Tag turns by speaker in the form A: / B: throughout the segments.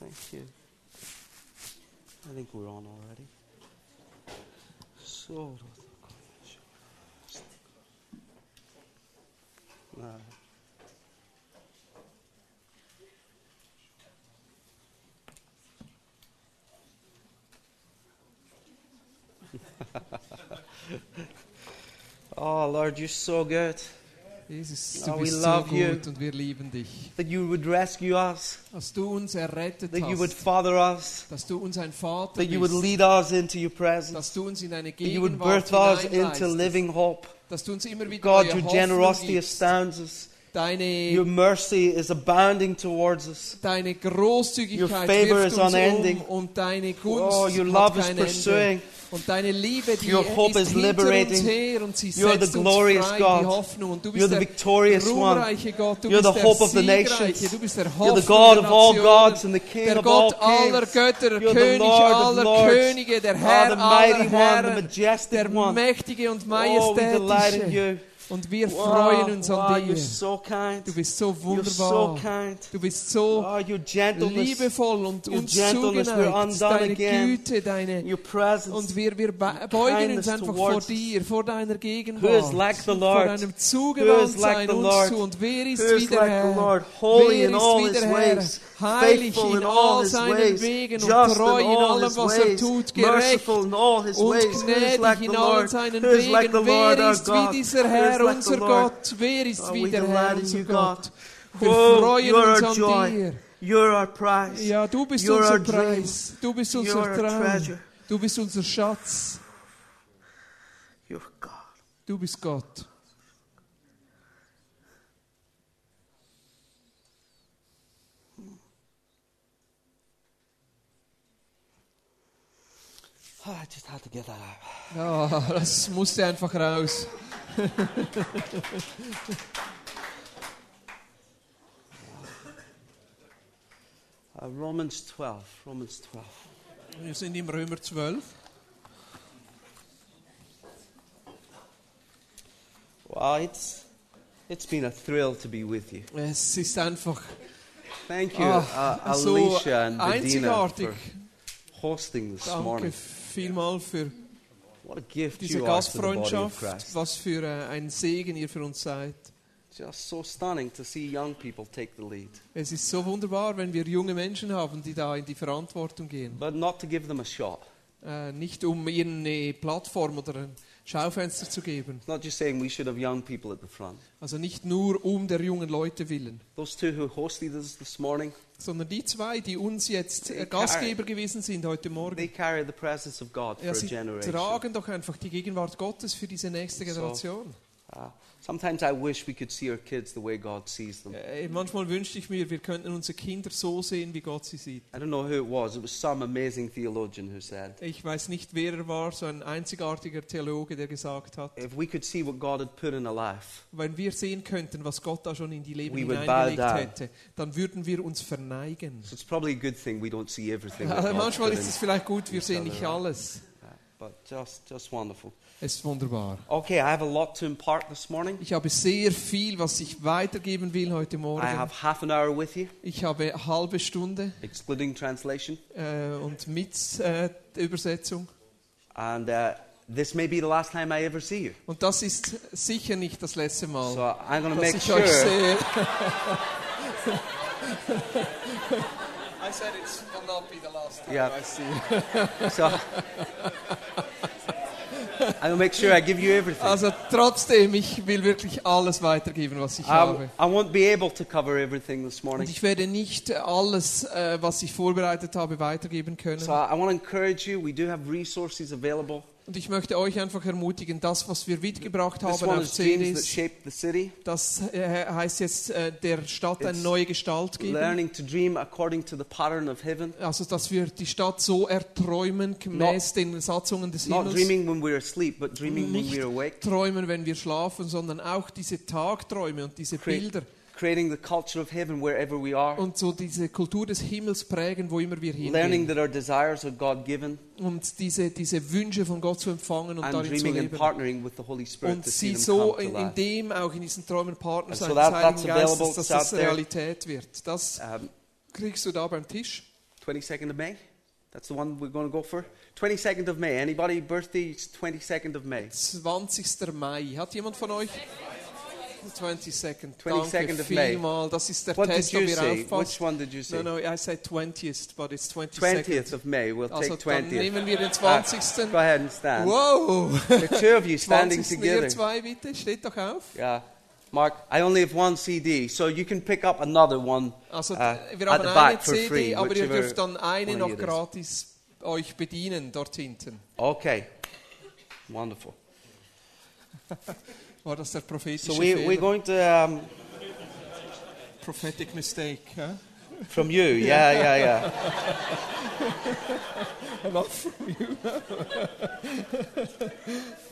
A: Thank you. I think we're on already. So. Oh, Lord, you're so good.
B: Jesus,
A: Oh,
B: du
A: we
B: bist so
A: love you.
B: gut und wir lieben dich.
A: That you would rescue us,
B: Dass du uns errettet
A: that you would father us,
B: dass du uns ein Vater
A: that you would lead us into your presence,
B: dass du uns in deine
A: that you would birth us into living hope.
B: dass du uns immer wieder
A: God, your generosity astounds us.
B: Deine,
A: Your mercy is abounding towards us.
B: deine
A: Your favor
B: wirft
A: is
B: uns
A: unending.
B: um und deine Gunst
A: Oh, your love is
B: kein Ende.
A: pursuing.
B: Und deine Liebe, die
A: Your hope
B: ist
A: is liberating.
B: uns her und sie
A: You're the glorious
B: frei,
A: God.
B: die Hoffnung. Und du
A: You're
B: bist
A: the victorious one.
B: Gott, du
A: You're
B: bist
A: the hope of the nations.
B: du bist der
A: You're the God of all gods and the King
B: der
A: of all
B: aller
A: kings.
B: Götter,
A: You're the
B: König
A: Lord of
B: aller
A: lords.
B: Könige, der
A: Oh, the mighty
B: aller
A: one, the
B: Herren,
A: majestic
B: der
A: one.
B: mächtige und
A: Oh, we delight in you.
B: Und wir
A: Wow,
B: freuen uns
A: wow,
B: an dir.
A: so.
B: Du bist so
A: so
B: wunderbar.
A: kind.
B: Du bist so
A: gentleness,
B: liebevoll und uns zugeneigt. Deine
A: again.
B: Güte, deine. Und wir, wir be- beugen uns einfach vor dir, vor deiner Gegenwart,
A: like
B: vor deinem Zugewandtsein
A: like
B: uns zu. Und wer ist
A: Who is
B: wie der
A: like
B: Herr? Wer ist
A: all
B: wie
A: his
B: der Herr? Heilig in
A: all
B: all seinen Wegen und treu
A: in all
B: allem, was er tut, gerecht
A: all
B: und gnädig in
A: Lord?
B: seinen Wegen. Wer ist wie dieser Herr, unser? Gott? Wer ist wie der Herr, unser Gott? Wir freuen uns an dir.
A: You're our prize.
B: Ja, du bist
A: You're
B: unser. Preis. Du bist unser Traum. Du bist unser Schatz.
A: You're God.
B: Du bist Gott.
A: Oh, I just had to get that out.
B: Ja, das musste einfach raus.
A: Uh, Romans 12. Romans 12.
B: Wir sind im Römer 12.
A: Wow, it's it's been a thrill to be with you.
B: Es ist einfach
A: Thank you,
B: ah,
A: uh,
B: so
A: Alicia and Bedina, for hosting this
B: Danke
A: morning.
B: Vielmal für diese Gastfreundschaft. Was für äh, ein Segen ihr für uns seid.
A: So
B: Es ist so wunderbar, wenn wir junge Menschen haben, die da in die Verantwortung gehen.
A: but not to give them a shot.
B: Äh, nicht um ihnen eine Plattform oder ein Schaufenster zu geben.
A: It's not just saying we should have young people at the front.
B: Also nicht nur um der jungen Leute willen.
A: Those two who hosted us this morning,
B: sondern die zwei, die uns jetzt
A: They
B: äh, Gastgeber gewesen sind heute
A: they
B: Morgen.
A: carry the presence of God for
B: Ja,
A: a
B: sie
A: generation.
B: tragen doch einfach die Gegenwart Gottes für diese nächste Generation.
A: Uh, sometimes I wish we could see our kids the way God sees them.
B: Äh, manchmal wünschte ich mir, wir könnten unsere Kinder so sehen, wie Gott sie sieht.
A: I don't know who it was. It was some amazing theologian who said,
B: Ich weiß nicht, wer er war, so ein einzigartiger Theologe, der gesagt hat,
A: if we could see what God had put in a life,
B: wenn wir sehen könnten, was Gott da schon in die Leben
A: We
B: hineingelegt hätte, dann würden wir uns verneigen.
A: so it's probably a good thing we don't see everything. that
B: Ja,
A: God's
B: manchmal ist es vielleicht gut, wir sehen nicht alles.
A: But just, just wonderful.
B: Es ist wunderbar.
A: Okay, I have a lot to impart this morning.
B: Ich habe sehr viel, was ich weitergeben will heute
A: I
B: Morgen.
A: have half an hour with you,
B: Ich habe eine halbe Stunde
A: excluding translation,
B: äh, und mit äh, der Übersetzung.
A: and uh, this may be the last time I ever see you.
B: Und das ist sicher nicht das letzte Mal,
A: So I'm to
B: dass
A: make
B: ich euch
A: sure.
B: sehe. I said it will not be the last time
A: Yeah.
B: I see you.
A: So Going to make sure I give you everything.
B: Also trotzdem, ich will wirklich alles weitergeben, was ich
A: I,
B: habe.
A: I won't be able to cover everything this
B: Und
A: morning.
B: ich werde nicht äh, alles, äh, was ich vorbereitet habe, weitergeben können.
A: So I want to encourage you. We do have resources available.
B: Und ich möchte euch einfach ermutigen, das, was wir mitgebracht haben auf CDs, das äh, heißt jetzt äh, der Stadt eine
A: It's
B: neue Gestalt geben.
A: Learning to dream according to the pattern of heaven.
B: Also, dass wir die Stadt so erträumen, gemäß den Satzungen des
A: Not
B: Himmels.
A: dreaming when we're asleep, but dreaming when
B: Nicht träumen, wenn wir schlafen, sondern auch diese Tagträume und diese
A: Create-
B: Bilder
A: Creating the culture of heaven wherever we are.
B: und so diese Kultur des Himmels prägen, wo immer wir
A: Learning
B: hingehen.
A: that our desires are God given.
B: Und diese, diese Wünsche von Gott zu empfangen und
A: And
B: darin zu
A: dreaming and
B: leben.
A: partnering with the Holy Spirit
B: Und sie so in, in dem auch in diesen Träumen Partner sein
A: so that-
B: Heiligen Geistes, dass das
A: there.
B: Realität wird. Das
A: Um,
B: kriegst du da beim Tisch.
A: 22nd of May? That's the one we're going to go for? 22nd of May. Anybody birthday 22nd of May?
B: 20. Mai. Hat jemand von euch? 22nd.
A: 22nd
B: Danke
A: of May.
B: vielmal. Das ist der
A: What
B: Test,
A: did
B: ob
A: you
B: ihr
A: say?
B: aufpasst.
A: Which one did you say?
B: No, no, I said 20th, but it's 22nd.
A: 20th of May. We'll
B: Also
A: take
B: dann
A: 20th.
B: nehmen wir den
A: Ah,
B: 20.
A: go ahead and stand.
B: Wow!
A: The two of you standing
B: 20.
A: together.
B: Ihr zwei bitte, steht doch auf.
A: Yeah. Mark, I only have one CD, so you can pick up another one
B: Also
A: uh, at the back for
B: CD,
A: free.
B: aber ihr dürft dann eine noch gratis euch bedienen dort hinten.
A: Okay. Wonderful.
B: Das der prophetische
A: So we, we're going to, um,
B: Prophetic mistake. Huh?
A: from you, yeah, yeah, yeah.
B: Not from you.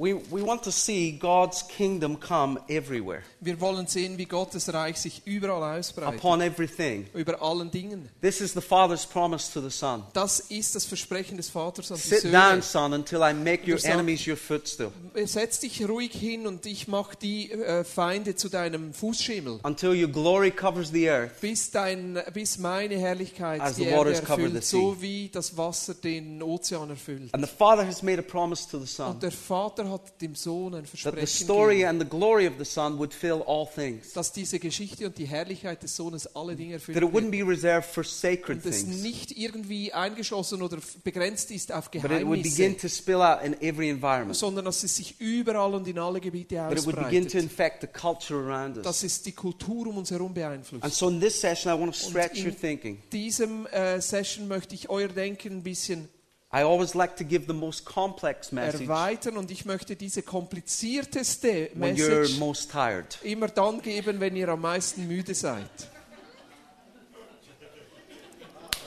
A: We, we want to see God's kingdom come everywhere,
B: Wir wollen sehen, wie Gottes Reich sich überall ausbreitet.
A: upon everything.
B: Über allen Dingen.
A: This is the Father's promise to the Son.
B: Das ist das Versprechen des Vaters an die
A: Sit down,
B: Söhne.
A: son, until I make your enemies your footstool.
B: Setz dich ruhig hin und ich mache die äh, Feinde zu deinem Fußschimmel.
A: Until your glory covers the earth.
B: Bis, dein, bis meine Herrlichkeit
A: As
B: die
A: the
B: Erde
A: waters cover the
B: erfüllt,
A: sea.
B: so wie das Wasser den Ozean erfüllt.
A: And the Father has made a promise to the
B: Und
A: Son
B: der Vater hat dem Sohn ein
A: that the
B: Versprechen
A: story
B: gegeben,
A: and the glory of the Son would fill all things.
B: dass diese Geschichte und die Herrlichkeit des Sohnes alle Dinge
A: That
B: erfüllt
A: it wouldn't be reserved for sacred
B: Und es
A: things,
B: nicht irgendwie eingeschlossen oder begrenzt ist auf
A: but it would begin
B: Geheimnisse,
A: to spill out in every environment.
B: sondern dass es sich überall und in alle Gebiete
A: That it would begin to
B: ausbreitet.
A: infect the culture around us.
B: Dass es die Kultur um uns herum
A: And
B: beeinflusst.
A: so in this session, I want to stretch
B: in
A: your thinking.
B: diesem äh, Session möchte ich euer Denken ein bisschen
A: I always like to give the most complex message
B: erweitern und ich möchte diese komplizierteste
A: when you're
B: Message
A: most tired.
B: immer dann geben, wenn ihr am meisten müde seid.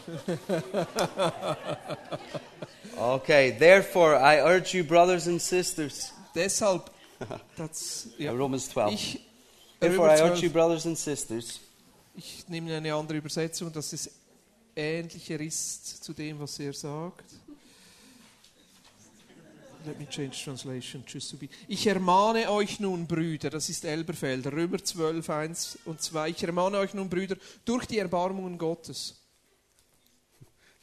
A: Okay, therefore, I urge you, brothers and sisters,
B: Deshalb, das, ja,
A: Romans 12.
B: ich,
A: Therefore, I urge you,
B: 12,
A: brothers and sisters,
B: ich nehme eine andere Übersetzung, dass es ähnlicher ist zu dem, was er sagt. Let me change translation just to be. Ich ermahne euch nun, Brüder, das ist Elberfelder, Römer 12, 1 und 2. Ich ermahne euch nun, Brüder, durch die Erbarmungen Gottes.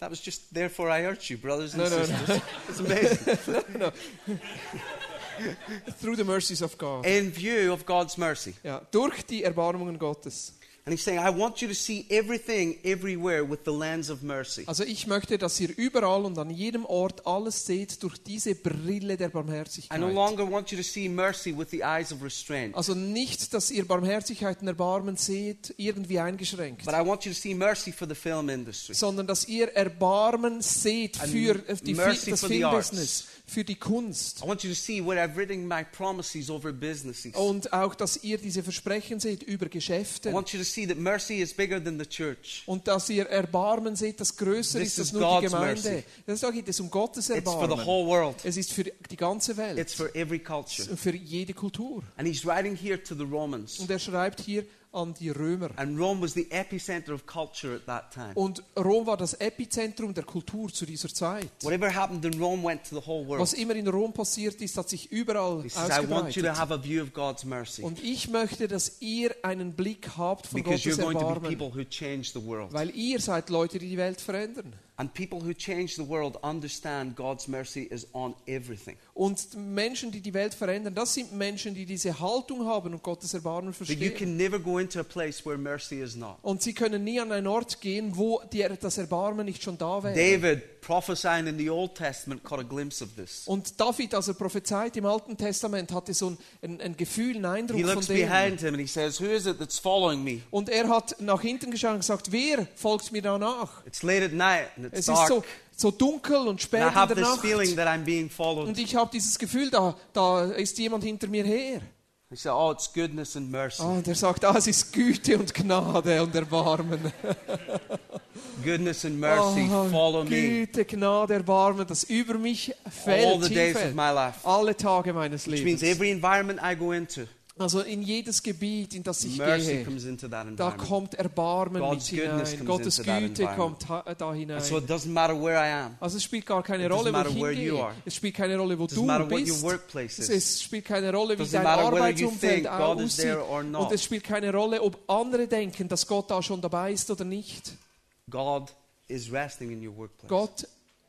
A: that was just therefore I urge you, brothers and
B: No, no, no.
A: sisters. It's amazing.
B: Through the mercies of God.
A: In view of God's mercy.
B: Ja, durch die Erbarmungen Gottes.
A: And he's saying, I want you to see everything everywhere with the lens of mercy.
B: Also ich möchte, dass ihr überall und an jedem Ort alles seht durch diese Brille der
A: I no
B: Barmherzigkeit.
A: longer want you to see mercy with the eyes of restraint,
B: Also nicht, dass ihr Barmherzigkeit und Erbarmen seht, irgendwie eingeschränkt,
A: but I want you to see mercy for the film industry.
B: sondern dass ihr Erbarmen seht für äh, die
A: mercy
B: das
A: for the
B: Filmbusiness, für die Kunst.
A: I want you to see where I've written my promises over businesses.
B: Und auch, dass ihr diese Versprechen seht über
A: I
B: Geschäfte.
A: want you to see that mercy is bigger than the church.
B: Und dass ihr Erbarmen seht, das größer
A: This
B: ist als
A: is
B: nur die
A: God's
B: Gemeinde.
A: mercy.
B: Das geht es um Gottes
A: It's for the
B: Erbarmen.
A: whole world.
B: Es ist für die ganze Welt.
A: It's for every culture.
B: für jede Kultur.
A: And he's writing here to the Romans.
B: Und er schreibt hier an die Römer.
A: And Rome was the epicenter of culture at that time.
B: Und Rom war das Epizentrum der Kultur zu dieser Zeit.
A: Whatever happened in Rome went to the whole world.
B: Was immer in Rom passiert ist, hat sich überall
A: He says, I want you to
B: ausgebreitet.
A: have a view of God's mercy.
B: Und ich möchte, dass ihr einen Blick habt von
A: Because you're
B: Gottes
A: to be
B: Erbarmen.
A: people who change the world.
B: Weil ihr seid Leute, die die Welt verändern.
A: And people who change the world understand God's mercy is on everything.
B: Und Menschen, die die Welt verändern, das sind Menschen, die diese Haltung haben und Gottes Erbarmen
A: That you
B: verstehen.
A: can never go into a place where mercy is not.
B: Und sie können nie an einen Ort gehen, wo die, das Erbarmen nicht schon da wäre.
A: David, prophesying in the Old Testament, caught a glimpse of this.
B: Und David, als er prophezeit im Alten Testament, hatte so ein, ein, ein Gefühl, einen Eindruck
A: He
B: von
A: looks
B: dem.
A: behind him and he says, Who is it that's following me?
B: Und er hat nach hinten geschaut und gesagt, wer folgt mir da nach?
A: It's late at night and it's
B: Es ist so, so dunkel und
A: And
B: spät
A: I
B: in
A: have
B: der
A: this feeling
B: Nacht.
A: that I'm being followed.
B: Und ich habe dieses Gefühl, da, da ist jemand hinter mir her.
A: He said, Oh, it's goodness and mercy.
B: Ah, und er sagt, ah, es ist Güte und Gnade und Erbarmen.
A: Goodness and mercy
B: Oh,
A: follow me
B: Güte, Gnade, Erbarmen, das über mich
A: all
B: fällt,
A: the days of my life.
B: alle Tage meines
A: Which means
B: Lebens.
A: every environment I go into,
B: Also in jedes Gebiet, in das ich
A: Mercy
B: gehe, da kommt Erbarmen
A: God's
B: mit hinein. Gottes Güte kommt ha- da hinein.
A: So it doesn't matter where I am.
B: Also es spielt gar keine
A: It
B: Rolle, wo ich hingehe. Es spielt keine Rolle, wo du bist. Es, spielt keine Rolle, wie dein Arbeitsumfeld aussieht. Und es spielt keine Rolle, ob andere denken, dass Gott da schon dabei ist oder nicht. Gott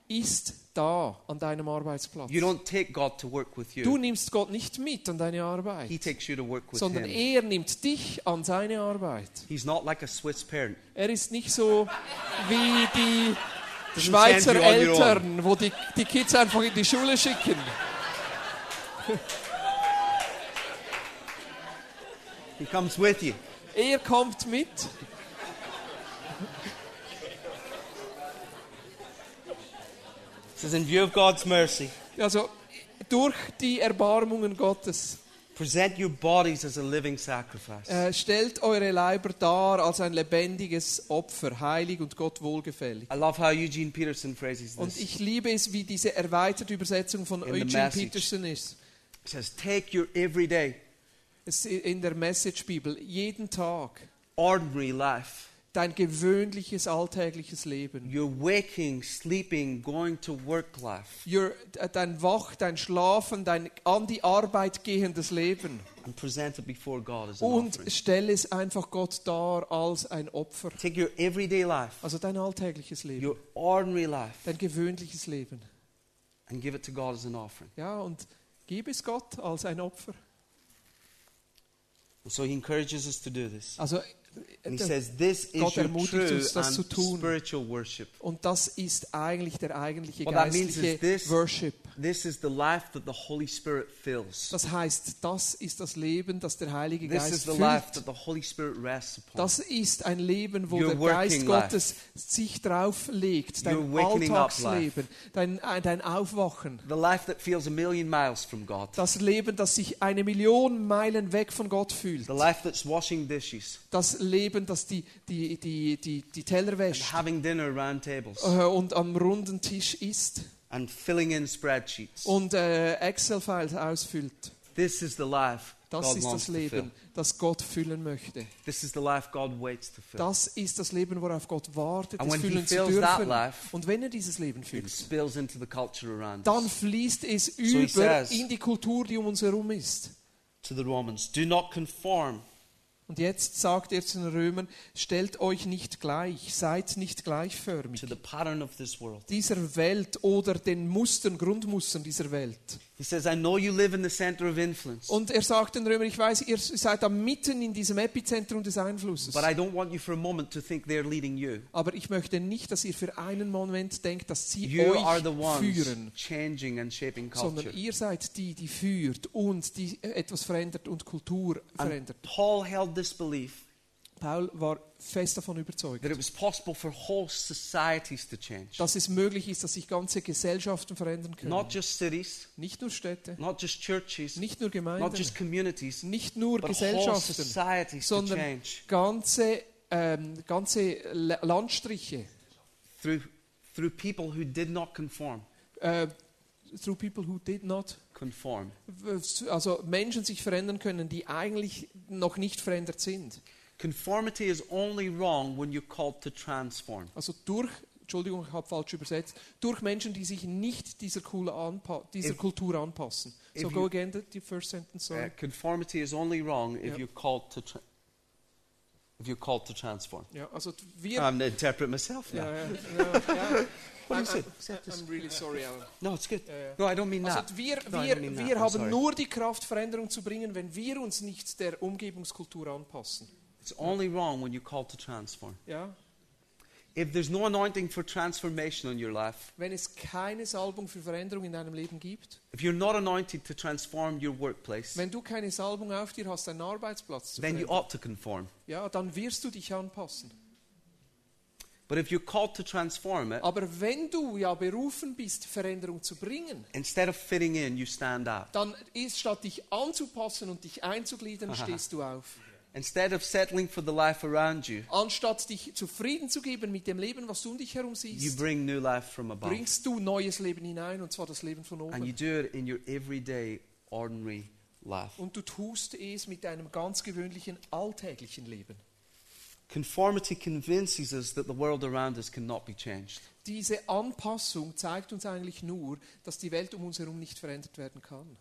B: ist da an deinem Arbeitsplatz.
A: You don't take God to work with
B: Du
A: you.
B: nimmst Gott nicht mit an deine
A: He
B: Arbeit,
A: takes you to work with
B: sondern
A: Him.
B: er nimmt dich an seine Arbeit.
A: He's not like a Swiss parent.
B: Er ist nicht so wie die
A: Doesn't
B: Schweizer
A: send you on your own.
B: Eltern, wo die, die Kids einfach in die Schule schicken.
A: He comes with you.
B: Er kommt mit.
A: Says, in view of God's mercy,
B: Also durch die Erbarmungen Gottes
A: present your bodies as a living sacrifice.
B: äh, stellt eure Leiber dar als ein lebendiges Opfer, heilig und Gott wohlgefällig.
A: I love how Eugene Peterson phrases
B: Und
A: this.
B: ich liebe es, wie diese erweiterte Übersetzung von
A: In the
B: Eugene
A: message.
B: Peterson ist.
A: He says, take your everyday,
B: Es ist in der Message Bibel jeden Tag
A: ordinary life,
B: dein gewöhnliches alltägliches Leben.
A: your waking, sleeping, going to work life,
B: Your, dein Wach, dein Schlafen, dein an die Arbeit gehendes Leben.
A: and present it before God as an
B: Und
A: offering.
B: stell es einfach Gott dar als ein Opfer.
A: Take your everyday life,
B: Also dein alltägliches Leben,
A: your ordinary life,
B: dein gewöhnliches Leben.
A: and give it to God as an offering.
B: Ja, und gib es Gott als ein Opfer.
A: So he encourages us to do this.
B: Also
A: And he says, this is
B: Gott ermutigt uns, das zu tun.
A: spiritual worship.
B: Und das ist eigentlich der eigentliche geistliche Worship.
A: This is the life that the Holy Spirit fills.
B: Das heißt, das ist das Leben, das der Heilige
A: This
B: Geist
A: is the life that the Holy Spirit rests upon.
B: Das ist ein Leben, wo
A: Your
B: der Geist Gottes sich drauf legt. Dein
A: Your
B: Alltagsleben, dein, äh, dein Aufwachen.
A: the life that feels a million miles from God.
B: Das Leben, das sich eine Million Meilen weg von Gott fühlt.
A: The life that's washing dishes
B: Das Leben, das die, die, die, die, die Teller
A: and
B: wäscht
A: having dinner around tables
B: äh, und am runden Tisch isst
A: and filling in spreadsheets.
B: und äh, Excel-Files ausfüllt.
A: This is the life
B: Das
A: God
B: ist
A: wants
B: das. Leben, das Gott füllen möchte.
A: This is the life God waits to fill.
B: Das ist das Leben, worauf Gott wartet,
A: And
B: es
A: when he
B: füllen zu
A: fills that
B: dürfen.
A: life,
B: Und wenn er dieses Leben
A: It
B: füllt,
A: into the culture around
B: dann
A: us.
B: fließt es
A: he
B: über
A: says-
B: in die Kultur, die um uns herum ist.
A: To the Romans, do not conform
B: Und jetzt sagt er zu den Römern, stellt euch nicht gleich, seid nicht gleichförmig
A: to the pattern of this world.
B: dieser Welt oder den Mustern, Grundmustern dieser Welt.
A: He says, I know you live in the center of influence,
B: Und er sagt den Römern, ich weiß, ihr seid da mitten in diesem Epizentrum des Einflusses.
A: but I don't want you for a moment to think they're leading you.
B: Aber ich möchte nicht, dass ihr für einen Moment denkt, dass sie
A: You are
B: euch
A: the ones
B: führen,
A: changing and shaping culture.
B: sondern ihr seid die, die führt und die etwas verändert und Kultur
A: And
B: verändert.
A: Paul held this belief
B: Paul war fest davon überzeugt,
A: that it was possible for whole societies to change.
B: dass es möglich ist, dass sich ganze Gesellschaften verändern können.
A: Not just cities,
B: Nicht nur Städte,
A: not just churches,
B: nicht nur
A: not
B: Gemeinden,
A: just communities,
B: nicht nur Gesellschaften, sondern ganze, ähm, ganze La- Landstriche.
A: through, through people who did not conform.
B: Äh, through people who did not
A: Conform.
B: also Menschen sich verändern können, die eigentlich noch nicht verändert sind.
A: Conformity is only wrong when you're called to transform.
B: Also durch, Entschuldigung, ich habe falsch übersetzt, durch Menschen, die sich nicht dieser, anpa dieser
A: If-
B: Kultur anpassen. So
A: you-
B: go again, the, the first sentence, sorry.
A: Uh, conformity is only wrong if
B: Yep.
A: you're called to if you're called to transform.
B: Ja, also wir...
A: I'm to interpret myself now.
B: ja, ja, ja.
A: What do you
B: I'm, really sorry, Alan.
A: No, it's good. No, I don't mean
B: Also
A: that.
B: wir,
A: No,
B: wir,
A: that.
B: wir
A: I'm
B: haben
A: sorry.
B: nur die Kraft, Veränderung zu bringen, wenn wir uns nicht der Umgebungskultur anpassen.
A: It's only wrong when you're called to transform.
B: Ja?
A: If there's no anointing for transformation in your life,
B: Wenn es keine Salbung für Veränderung in deinem Leben gibt,
A: if you're not anointed to transform your workplace,
B: wenn du keine Salbung auf dir hast, deinen Arbeitsplatz zu
A: then you
B: verändern,
A: ought to conform.
B: ja, dann wirst du dich anpassen.
A: But if you're called to transform it,
B: Aber wenn du ja berufen bist, Veränderung zu bringen,
A: instead of fitting in, you stand out.
B: dann ist statt dich anzupassen und dich einzugliedern, stehst du auf.
A: Instead of settling for the life around you,
B: Anstatt dich zufrieden zu geben mit dem Leben, was du um dich herum
A: you
B: siehst,
A: bring new life from above.
B: bringst du neues Leben hinein, und zwar das Leben von
A: And you
B: oben.
A: do it in your everyday, ordinary life.
B: Und du tust es mit deinem ganz gewöhnlichen alltäglichen Leben.
A: Conformity convinces us that the world around us cannot be changed.
B: Diese Anpassung zeigt uns eigentlich nur, dass die Welt um uns herum nicht verändert werden kann.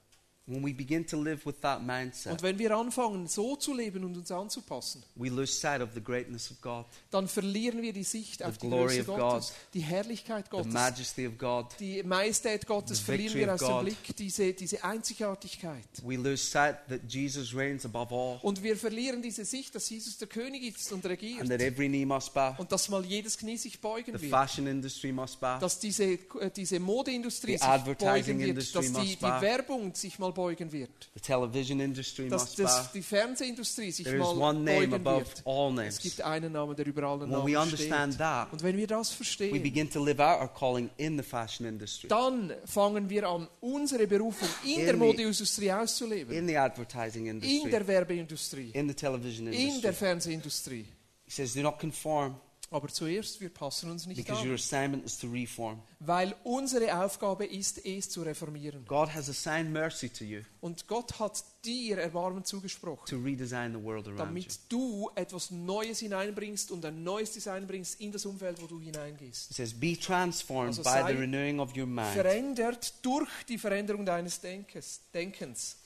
A: When we begin to live with that mindset,
B: Und wenn wir anfangen, so zu leben und uns anzupassen,
A: we lose sight of the greatness of God,
B: dann verlieren wir die Sicht auf die Größe
A: of
B: Gottes,
A: God,
B: die Herrlichkeit
A: the
B: Gottes,
A: majesty of God.
B: die Majestät Gottes
A: the
B: verlieren wir
A: of
B: aus dem. Blick, diese, diese Einzigartigkeit.
A: We lose sight that Jesus reigns above all
B: Und wir verlieren diese Sicht, dass Jesus der König ist und regiert.
A: and that every knee must bow.
B: Und dass mal jedes Knie sich beugen
A: The
B: wird.
A: fashion industry must bow.
B: Dass diese, äh, diese Modeindustrie
A: The
B: sich
A: advertising
B: beugen wird. Dass die,
A: must
B: die. Werbung sich mal beugen wird.
A: The television industry
B: Dass
A: must
B: das, die Fernsehindustrie sich
A: There is
B: mal
A: one name
B: beugen
A: above
B: wird.
A: all
B: Es
A: names.
B: gibt einen Namen, der über allen
A: When
B: Namen
A: we understand
B: steht.
A: that,
B: Und wenn wir das
A: we
B: verstehen,
A: begin to live out our calling in the fashion industry,
B: dann fangen wir an, unsere Berufung in
A: In
B: der
A: the-
B: Modeindustrie auszuleben.
A: in the advertising
B: In
A: industry,
B: der Werbeindustrie.
A: in the television
B: In der
A: industry.
B: Fernsehindustrie.
A: He says, do not conform
B: Aber zuerst, wir passen uns nicht
A: because your
B: an.
A: assignment is to reform.
B: Weil unsere Aufgabe ist, es zu reformieren.
A: God has assigned mercy to you
B: Und Gott hat dir Erbarmen zugesprochen,
A: to redesign the world around you.
B: damit du etwas Neues hineinbringst und ein neues Design bringst in das Umfeld, wo du hineingehst.
A: He says, be transformed
B: Also
A: by
B: sei
A: the renewing of your mind.
B: Verändert durch die Veränderung deines. Denkens.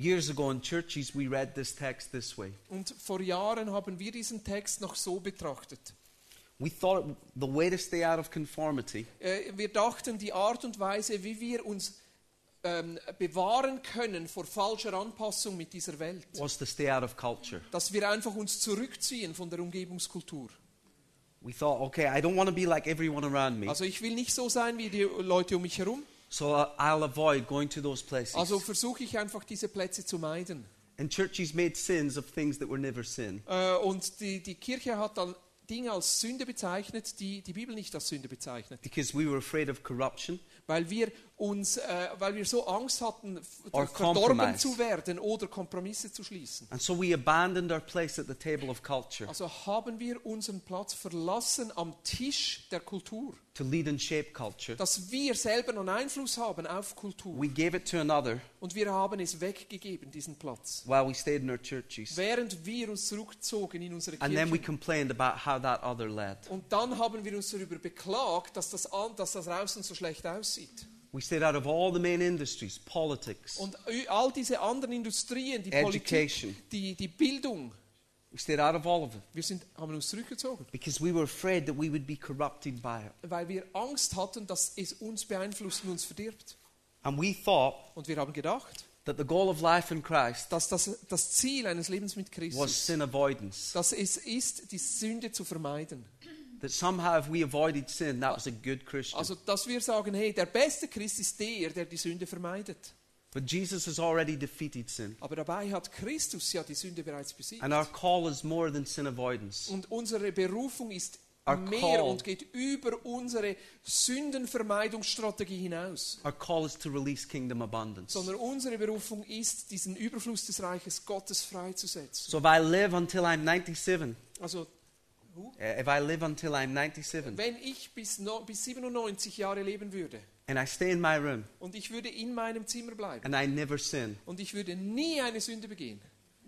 A: Years ago in churches, we read this text this way.
B: Und vor Jahren haben wir diesen Text noch so betrachtet.
A: We thought it- the way to stay out of conformity
B: Äh, Wir dachten, die Art und Weise, wie wir uns ähm, bewahren können vor falscher Anpassung mit dieser Welt,
A: was to stay out of culture.
B: dass wir einfach uns zurückziehen von der Umgebungskultur.
A: We thought, okay, I don't want to be like everyone around me,
B: Also ich will nicht so sein wie die Leute um mich herum.
A: So uh, I'll avoid going to those places.
B: Also versuche ich einfach diese Plätze zu meiden.
A: and churches made sins of things that were never sin.
B: Äh, Und die, die Kirche hat dann Dinge als Sünde bezeichnet, die die Bibel nicht als Sünde bezeichnet.
A: Because we were afraid of corruption
B: Weil wir, uns, äh, weil wir so Angst hatten, verdorben zu werden oder Kompromisse zu schließen.
A: And so we abandoned our place at the table of culture
B: Also haben wir unseren Platz verlassen am Tisch der Kultur,
A: to lead and shape culture.
B: dass wir selber einen Einfluss haben auf Kultur.
A: We gave it to another
B: Und wir haben es weggegeben, diesen Platz.
A: while we stayed in our churches.
B: Während wir uns zurückzogen in unsere
A: And then we
B: Kirche.
A: complained about how that other led.
B: Und dann haben wir uns darüber beklagt, dass das, dass das draußen so schlecht aussieht.
A: We stayed out of all the main industries, politics.
B: Und all diese anderen Industrien, die
A: Education.
B: Politik, die, die Bildung,
A: We stayed out of all of it
B: wir sind, haben uns zurückgezogen,
A: because we were afraid that we would be corrupted by it.
B: weil wir Angst hatten, dass es uns beeinflusst und uns verdirbt.
A: And we thought
B: Und wir haben gedacht,
A: that the goal of life in Christ
B: dass das, das Ziel eines Lebens mit
A: was
B: Christus,
A: sin avoidance.
B: dass es ist, die Sünde zu vermeiden.
A: That somehow if we avoided sin, that was a good Christian.
B: Also, dass wir sagen, hey, der beste Christ ist der, der die Sünde vermeidet.
A: But Jesus has already defeated sin.
B: Aber dabei hat Christus ja die Sünde bereits besiegt.
A: And our call is more than sin avoidance.
B: Und unsere Berufung ist
A: Our
B: mehr und geht über unsere Sündenvermeidungsstrategie hinaus.
A: Our call is to release kingdom abundance.
B: Sondern unsere Berufung ist, diesen Überfluss des Reiches Gottes freizusetzen.
A: So if I live until I'm 97,
B: Also,
A: uh, if I live until I'm 97
B: wenn ich bis, no, bis 97 Jahre leben würde
A: and I stay in my room
B: und ich würde in meinem Zimmer bleiben
A: and I never sin,
B: und ich würde nie eine Sünde begehen,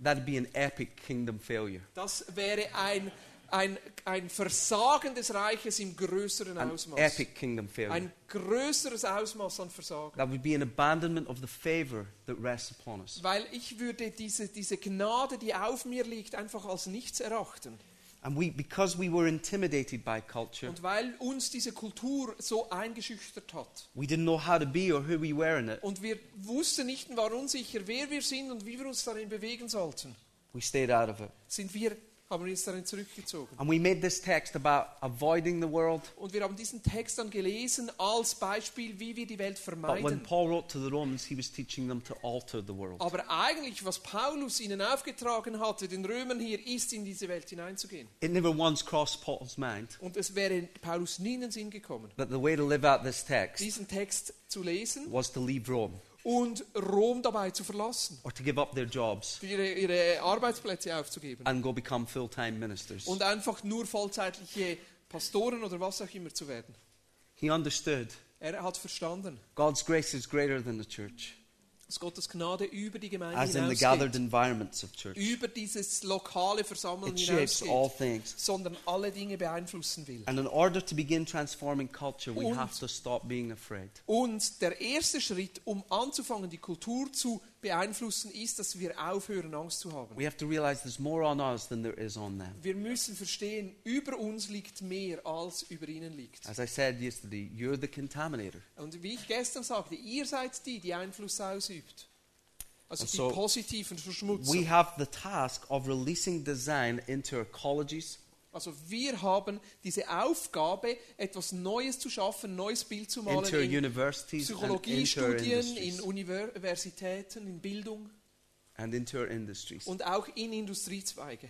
A: that'd be an epic kingdom failure.
B: das wäre ein, ein, ein Versagen des Reiches im größeren
A: An
B: Ausmaß.
A: epic kingdom failure.
B: Ein größeres Ausmaß an Versagen.
A: That would be an abandonment of the favor that rests upon us.
B: Weil ich würde diese, diese Gnade, die auf mir liegt, einfach als nichts erachten.
A: And we, because we were intimidated by culture,
B: Und weil uns diese Kultur so eingeschüchtert hat.
A: we didn't know how to be or who we were in it.
B: Und wir wussten nicht und waren unsicher, wer wir sind und wie wir uns darin bewegen sollten.
A: We stayed out of it.
B: Sind wir, haben wir uns darin zurückgezogen.
A: And we made this text about avoiding the world.
B: Und wir haben diesen Text dann gelesen als Beispiel, wie wir die Welt
A: But when
B: vermeiden.
A: Paul wrote to the Romans, he was teaching them to alter the world.
B: Aber eigentlich, was Paulus ihnen aufgetragen hatte, den Römern hier, ist in diese Welt hineinzugehen.
A: It never once crossed Paul's mind
B: Und es wäre Paulus nie in den Sinn gekommen,
A: that the way to live out this text
B: diesen Text zu lesen
A: was to leave Rome
B: und Rom dabei zu verlassen,
A: or to give up their jobs
B: ihre, ihre Arbeitsplätze aufzugeben
A: and go become full time ministers.
B: und einfach nur vollzeitliche Pastoren oder was auch immer zu werden.
A: He understood
B: Er hat verstanden,
A: God's grace is greater than the church.
B: Dass Gottes Gnade über die Gemeinde
A: as in the gathered environments of church.
B: über dieses lokale Versammeln
A: It shapes all
B: hinausgeht,
A: things.
B: sondern alle Dinge beeinflussen will.
A: And in order to begin transforming culture, we
B: Und-
A: have to stop being afraid.
B: Und der erste Schritt, um anzufangen, die Kultur zu beeinflussen, ist, dass wir aufhören, Angst zu haben.
A: We have to realize there's more on us than there is on them.
B: Wir müssen verstehen, über uns liegt mehr, als über ihnen liegt.
A: As I said yesterday, you're the contaminator.
B: Und wie ich gestern sagte, ihr seid die, die Einfluss ausübt. Also
A: And
B: die
A: so
B: positiven Verschmutzer.
A: We have the task of releasing design into colleges,
B: Also wir haben diese Aufgabe, etwas Neues zu schaffen, ein neues Bild zu malen
A: our
B: in Psychologiestudien, in. Universitäten, in Bildung und auch in Industriezweige.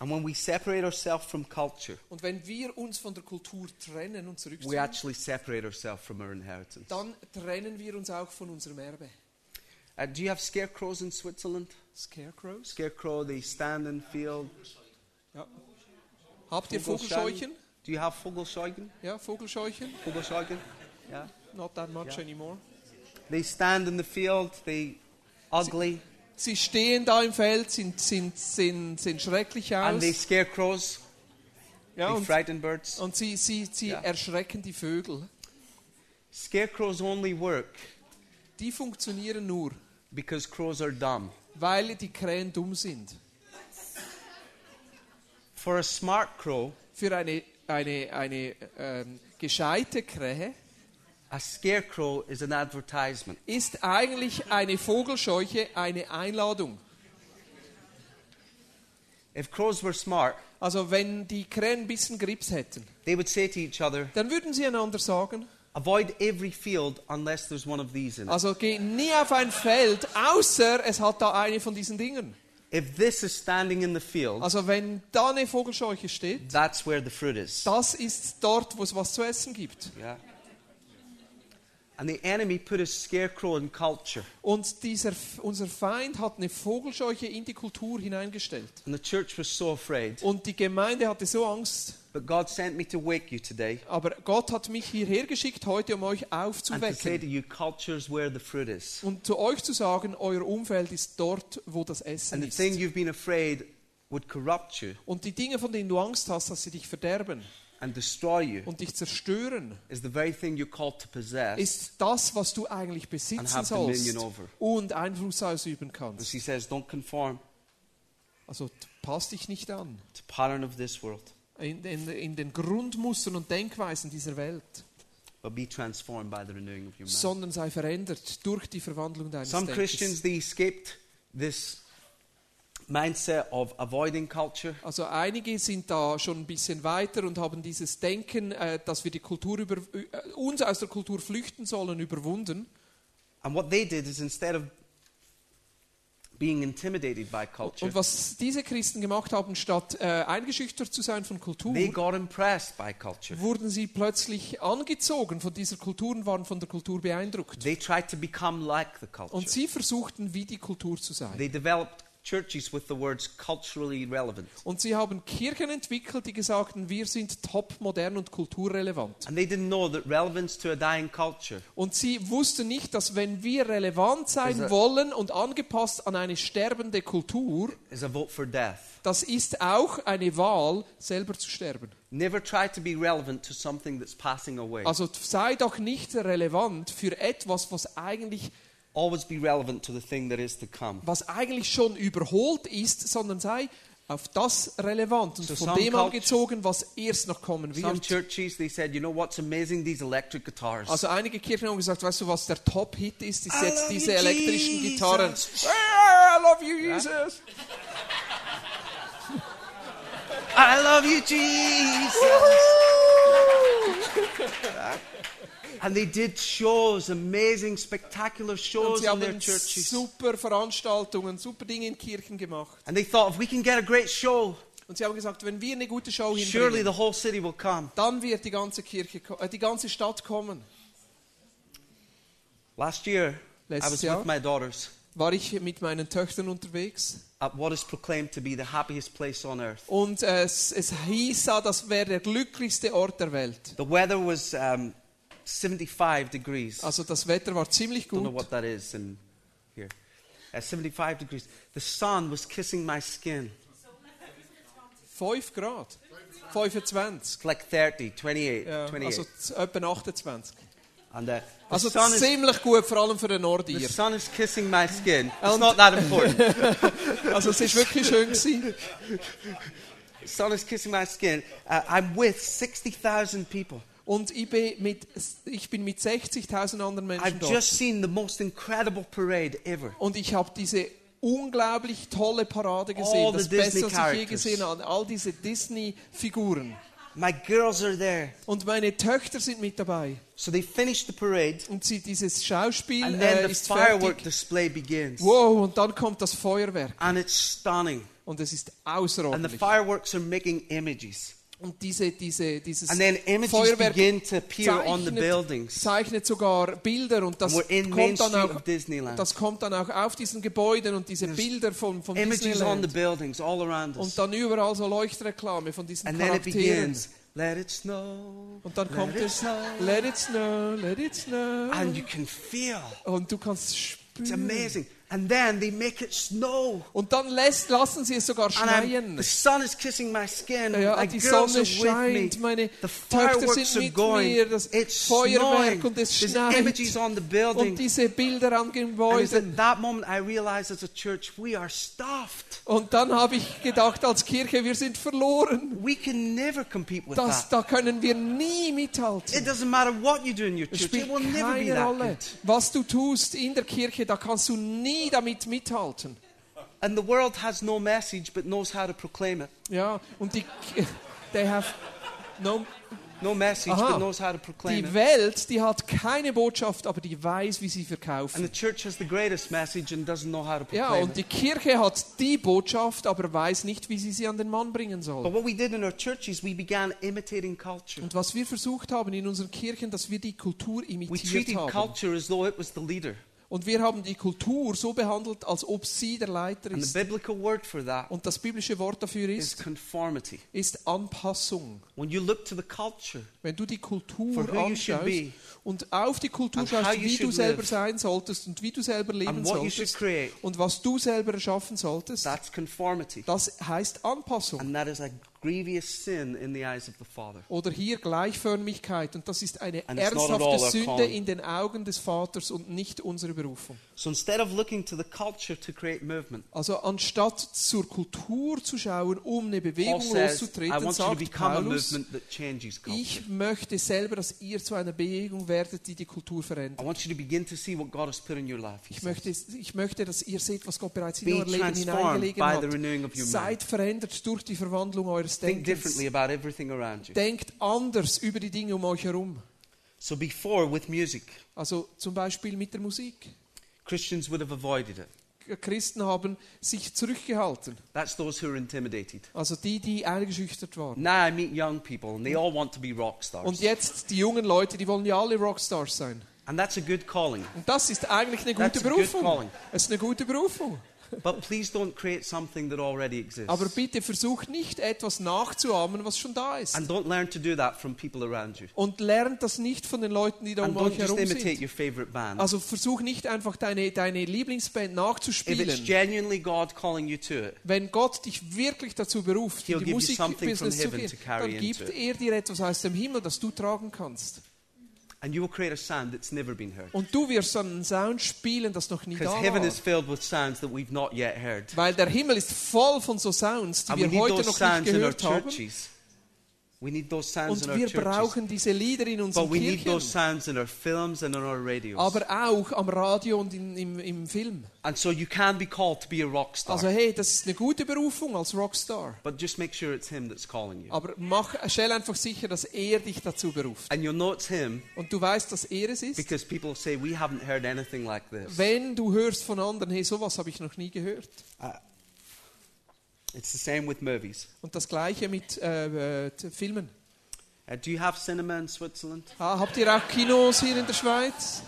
A: And when we separate ourselves from culture,
B: Und wenn wir uns von der Kultur trennen und
A: we
B: zurückziehen,
A: actually separate ourselves from our inheritance.
B: dann trennen wir uns auch von unserem Erbe.
A: Uh, do you have scarecrows in Switzerland?
B: Scarecrows?
A: Scarecrow, they stand in field.
B: Ja. Habt ihr
A: Vogelscheuchen? Do you have Vogelscheuchen?
B: Ja, Vogelscheuchen?
A: Vogelscheuchen? Yeah.
B: Not that much
A: Ja.
B: anymore.
A: They stand in the field, they ugly,
B: Sie stehen da im Feld, sind, sind, sind, sind schrecklich
A: and they
B: aus.
A: scarecrows,
B: Ja, und,
A: birds.
B: und sie, sie, sie
A: Ja.
B: erschrecken die Vögel.
A: Scarecrows only work
B: Die funktionieren nur,
A: because crows are dumb.
B: weil die Krähen dumm sind.
A: For a smart crow,
B: Für eine, eine, eine ähm, gescheite Krähe
A: a scarecrow is an advertisement.
B: ist eigentlich eine Vogelscheuche eine Einladung.
A: If crows were smart,
B: Also wenn die Krähen ein bisschen Grips hätten,
A: they would say to each other,
B: dann würden sie einander sagen,
A: avoid every field unless there's one of these in it.
B: also geh nie auf ein Feld, außer es hat da eine von diesen Dingen.
A: If this is standing in the field,
B: Also wenn da eine Vogelscheuche steht,
A: that's where the fruit is.
B: das ist dort, wo es was zu essen gibt.
A: Yeah. And the enemy put a scarecrow in culture.
B: Und dieser, unser Feind hat eine Vogelscheuche in die Kultur hineingestellt.
A: And the church was so afraid.
B: Und die Gemeinde hatte so Angst.
A: But God sent me to wake you today
B: Aber Gott hat mich hierher geschickt heute, um euch
A: and to say to
B: aufzuwecken.
A: you, culture is where the fruit is.
B: Und zu euch zu sagen, euer Umfeld ist dort, wo das Essen
A: And the
B: ist.
A: thing you've been afraid would corrupt you
B: Und die Dinge, von denen du Angst hast, dass sie dich verderben
A: and destroy you
B: und dich zerstören,
A: is the very thing you're called to possess.
B: ist das, was du eigentlich
A: And
B: besitzen
A: have
B: sollst
A: dominion over.
B: und Einfluss ausüben
A: And
B: kannst.
A: she says, don't conform
B: Also passt dich nicht an
A: to pattern of this world,
B: in, in, in den Grundmustern und Denkweisen dieser Welt,
A: but be transformed by the renewing of your mind.
B: sondern sei verändert durch die Verwandlung deines
A: Some
B: Denkens.
A: Christians, they escaped this mindset of avoiding culture.
B: Also einige sind da schon ein bisschen weiter und haben dieses Denken, äh, dass wir die Kultur über, äh, uns aus der Kultur flüchten sollen, überwunden.
A: And what they did is instead of being intimidated by culture,
B: Und was diese Christen gemacht haben, statt äh, eingeschüchtert zu sein von Kultur,
A: they got impressed by culture.
B: wurden sie plötzlich angezogen von dieser Kultur und waren von der Kultur beeindruckt.
A: They tried to become like the culture.
B: Und sie versuchten, wie die Kultur zu sein.
A: They developed churches with the words culturally relevant.
B: Und sie haben Kirchen entwickelt, die gesagten, wir sind top, modern und kulturrelevant.
A: And they didn't know that relevance to a dying culture
B: Und sie wussten nicht, dass wenn wir relevant sein
A: Also-
B: wollen und angepasst an eine sterbende Kultur,
A: is a vote for death.
B: das ist auch eine Wahl, selber zu sterben.
A: Never try to be relevant to something that's passing away.
B: Also sei doch nicht relevant für etwas, was eigentlich,
A: Always be relevant to the thing that is to come.
B: was eigentlich schon überholt ist, sondern sei auf das relevant und
A: So
B: von
A: some
B: dem
A: culture-
B: angezogen, was erst noch kommen
A: Some
B: wird.
A: churches, they said, you know what's amazing? These electric guitars.
B: Also einige Kirchen haben gesagt, weißt du, was der Top-Hit ist, ist
A: I
B: jetzt
A: love
B: diese
A: you,
B: elektrischen
A: Jesus.
B: Gitarren. Ah, I love you, Jesus.
A: I love you, Jesus. And they did shows, amazing, spectacular shows in their churches.
B: super Veranstaltungen, super Dinge in Kirchen gemacht.
A: And they thought, if we can get a great show,
B: Und sie haben gesagt, wenn wir eine gute Show
A: surely the whole city will come.
B: dann wird die ganze Kirche, äh, die ganze Stadt kommen.
A: Last year, I was
B: Jahr
A: with my daughters
B: war ich mit meinen Töchtern unterwegs
A: at what is proclaimed to be the happiest place on earth.
B: und es, es hieß, da, das wäre der glücklichste Ort der Welt.
A: The weather was um, 75 degrees.
B: Also das Wetter war ziemlich
A: Don't know what that is in here. At 75 degrees. The sun was kissing my skin.
B: 5 Grad. 25.
A: It's like 30, 28,
B: Ja,
A: 28.
B: also etwa 28.
A: and uh, the
B: Also
A: sun is
B: gut, vor allem für den
A: the sun is kissing my skin. It's not that important.
B: Also es ist wirklich schön gewesen.
A: the sun is kissing my skin. Uh, I'm with 60,000 people.
B: Und ich bin mit, ich bin mit 60.000 anderen Menschen
A: I've
B: dort.
A: just seen the most incredible parade ever.
B: Und ich habe diese unglaublich tolle Parade gesehen.
A: All the
B: Das Beste,
A: Disney
B: was ich je
A: characters.
B: gesehen habe. All diese Disney-Figuren.
A: My girls are there.
B: Und meine Töchter sind mit dabei.
A: So they finish the parade,
B: Und sie, dieses Schauspiel
A: and then
B: äh,
A: the
B: ist
A: firework
B: fertig.
A: display begins.
B: Wow, und dann kommt das Feuerwerk.
A: And it's stunning.
B: Und es ist
A: And the
B: außerordentlich.
A: fireworks are making images.
B: Und diese, diese, dieses
A: And then images
B: Feuerwerk
A: begin to appear on the
B: zeichnet,
A: buildings.
B: zeichnet sogar Bilder und das kommt, dann auch,
A: Disneyland.
B: das kommt dann auch auf diesen Gebäuden und diese Bilder von, von
A: Images on the
B: Disneyland.
A: buildings all around us.
B: Und dann überall so Leuchtreklame von diesen
A: And then it
B: Charakteren.
A: begins. Let it snow.
B: Und dann
A: let
B: kommt
A: it
B: es,
A: snow.
B: let it snow, let it snow.
A: And you can feel.
B: Und du kannst
A: It's
B: spüren.
A: amazing. And then they make it snow.
B: Und dann lässt, lassen sie es sogar schneien.
A: the sun is kissing my skin.
B: Ja,
A: my
B: die Sonne scheint, meine
A: The
B: Töchter sind mit
A: going.
B: mir, das
A: It's
B: Feuerwerk
A: snowing.
B: und es
A: There's
B: schneit.
A: images on the
B: Und diese Bilder an
A: it's
B: Gebäuden.
A: at that moment I realized as a church we are stuffed.
B: Und dann habe ich gedacht, als Kirche, wir sind verloren.
A: We can never compete with
B: Das,
A: that.
B: da können wir nie
A: It
B: mithalten.
A: doesn't matter what you do in your
B: Es
A: church.
B: spielt
A: It will never be
B: keine
A: that
B: Rolle.
A: good.
B: Was du tust in der Kirche, da kannst du nie damit mithalten.
A: And the world has no message but knows how to proclaim it.
B: Ja, und die, they have no,
A: No message
B: Aha.
A: but knows how to proclaim
B: die. Welt, die hat keine Botschaft, aber die weiß, wie sie
A: And
B: verkaufen.
A: the church has the greatest message and doesn't know how to
B: Ja,
A: proclaim
B: und die. Kirche hat die Botschaft, aber weiß nicht, wie sie sie an den Mann bringen
A: But
B: soll.
A: what we did in our churches, we began imitating culture.
B: Und was wir versucht haben in unseren Kirchen, dass wir die Kultur
A: We
B: imitiert
A: treated
B: haben.
A: culture as though it was the leader.
B: Und wir haben die Kultur so behandelt, als ob sie der Leiter
A: And the
B: ist.
A: biblical word for that
B: Und das biblische Wort dafür
A: is
B: ist,
A: conformity.
B: ist Anpassung.
A: When you look to the culture
B: Wenn du die Kultur anschaust
A: be.
B: und auf die Kultur schaust, wie du selber
A: live.
B: sein solltest und wie du selber leben solltest
A: create,
B: und was du selber erschaffen solltest,
A: that's conformity.
B: das heißt Anpassung.
A: Is a grievous sin in the eyes of the Father.
B: Oder hier Gleichförmigkeit und das ist eine ernsthafte Sünde in den Augen des Vaters und nicht unsere Berufung.
A: So instead of looking to the culture to create movement,
B: Also anstatt zur Kultur zu schauen, um eine Bewegung
A: says,
B: loszutreten,
A: want you to
B: sagt Paulus, ich möchte selber, dass ihr zu einer Bewegung werdet, die die Kultur verändert.
A: I want you to begin to see what God has put in your life. he
B: Ich möchte, ich möchte, dass ihr seht, was Gott bereits in euer Leben
A: by
B: hat. Seid verändert durch die Verwandlung eures
A: Think
B: Denkens.
A: differently about everything around you.
B: Denkt anders über die Dinge um euch herum.
A: So before, with music,
B: Also zum Beispiel mit der Musik.
A: Christians would have avoided it.
B: Christen haben sich zurückgehalten.
A: That's those who are intimidated.
B: Also die, die eingeschüchtert waren.
A: Now I meet young people and they all want to be rock stars.
B: Und jetzt die jungen Leute, die wollen ja alle Rockstars sein.
A: And that's a good calling.
B: Und das ist eigentlich eine
A: That's
B: gute
A: a good
B: Berufung.
A: calling.
B: Es ist eine gute Berufung.
A: But please don't create something that already exists.
B: Aber bitte versucht nicht etwas nachzuahmen, was schon da ist.
A: And don't learn to do that from people around you.
B: Und lernt das nicht von den Leuten, die da
A: And
B: um euch herum sind.
A: your favorite band.
B: Also versuch nicht einfach deine, deine Lieblingsband
A: If it's
B: nachzuspielen.
A: genuinely God calling you to it,
B: Wenn Gott dich wirklich dazu beruft, in die
A: from
B: zu gehen, dann gibt er dir etwas aus dem Himmel, das du tragen kannst.
A: And you will create a sound that's never been heard.
B: Und du wirst einen Sound spielen, das noch nie
A: Because
B: da
A: heaven
B: war.
A: is filled with sounds that we've not yet heard.
B: Weil der Himmel ist voll von so Sounds, die
A: And we
B: wir heute noch nicht
A: sounds in our
B: gehört haben.
A: churches.
B: Und
A: in our
B: wir brauchen diese Lieder in unseren Kirchen. aber auch am Radio und in, im, im Film.
A: And so you.
B: Also hey, das ist eine gute Berufung als Rockstar.
A: sure you.
B: Aber mach, stell einfach sicher, dass er dich dazu beruft.
A: And you'll know
B: Und du weißt, dass er es ist.
A: say, like.
B: Wenn du hörst von anderen, hey, sowas habe ich noch nie gehört.
A: It's the same with movies.
B: Und das gleiche mit äh, äh, Filmen.
A: Uh, do you have cinema in Switzerland?
B: Ah, habt ihr auch Kinos hier in der Schweiz?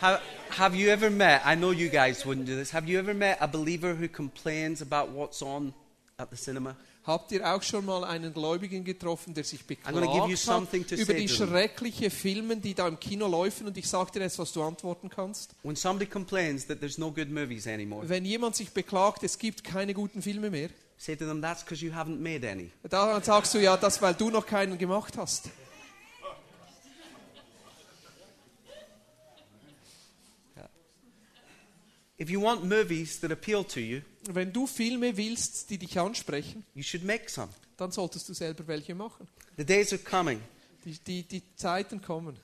A: Have, have you ever met, I know you guys wouldn't do this, have you ever met a believer who complains about what's on at the cinema?
B: Habt ihr auch schon mal einen Gläubigen getroffen, der sich beklagt hat über die schrecklichen Filme, die da im Kino laufen? Und ich sage dir jetzt, was du antworten kannst.
A: No good movies anymore,
B: Wenn jemand sich beklagt, es gibt keine guten Filme mehr,
A: say to them, that's because you haven't made any.
B: dann sagst du ja, das, weil du noch keinen gemacht hast.
A: If you want movies that appeal to you,
B: Wenn du Filme willst, die dich ansprechen, dann solltest du selber welche machen.
A: The days are coming
B: Die, die, die Zeiten kommen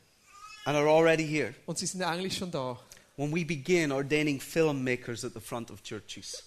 A: and are already here
B: und sie sind eigentlich schon da.
A: when we begin ordaining filmmakers at the front of churches.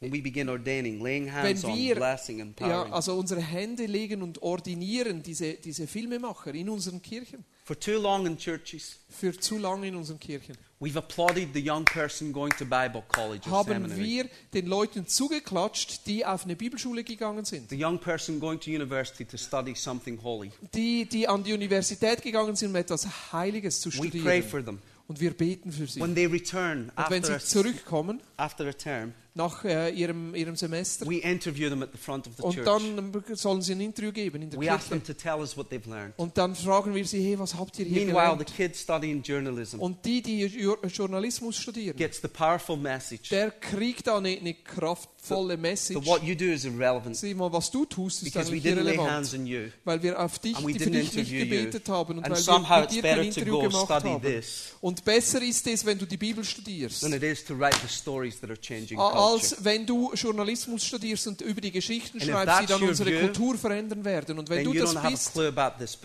A: When we begin ordaining, laying hands
B: Wenn
A: on,
B: wir
A: blessing,
B: ja,
A: empowering.
B: also unsere Hände legen und ordinieren diese, diese Filmemacher in unseren Kirchen,
A: For too long in churches,
B: für zu lange in unseren Kirchen,
A: we've applauded the young person going to Bible college or
B: haben
A: seminary.
B: wir den Leuten zugeklatscht, die auf eine Bibelschule gegangen sind,
A: The young person going to university to study something holy.
B: die, die an die Universität gegangen sind, um etwas Heiliges zu studieren.
A: We pray for them.
B: Und wir beten für sie.
A: When they return
B: Und wenn
A: after
B: sie zurückkommen,
A: after a term,
B: nach äh, ihrem, ihrem Semester,
A: we interview them at the front of the
B: und
A: church.
B: dann sollen sie ein Interview geben in der
A: We ask
B: Kirche.
A: them to tell us what they've learned.
B: Und dann fragen wir sie, hey, was habt ihr hier
A: Meanwhile, the
B: gelernt?
A: kid studying journalism
B: Und die, die Ju- Journalismus studieren,
A: gets the powerful message
B: der kriegt da eine, eine kraftvolle
A: that
B: Message.
A: what you do is irrelevant
B: Sieh mal, was du tust, ist
A: because we
B: eigentlich
A: didn't lay hands
B: irrelevant.
A: on you.
B: Weil wir auf dich,
A: And we
B: die für
A: didn't
B: dich nicht
A: interview you.
B: gebetet haben und
A: And
B: weil
A: somehow
B: wir mit
A: it's
B: dir kein
A: better to
B: Interview
A: go
B: gemacht
A: study
B: haben.
A: this
B: Und besser ist es, wenn du die Bibel studierst,
A: than it is to write the stories that are changing
B: a-. als wenn du Journalismus studierst und über die Geschichten
A: And
B: schreibst, die dann unsere
A: view,
B: Kultur verändern werden. Und wenn du das bist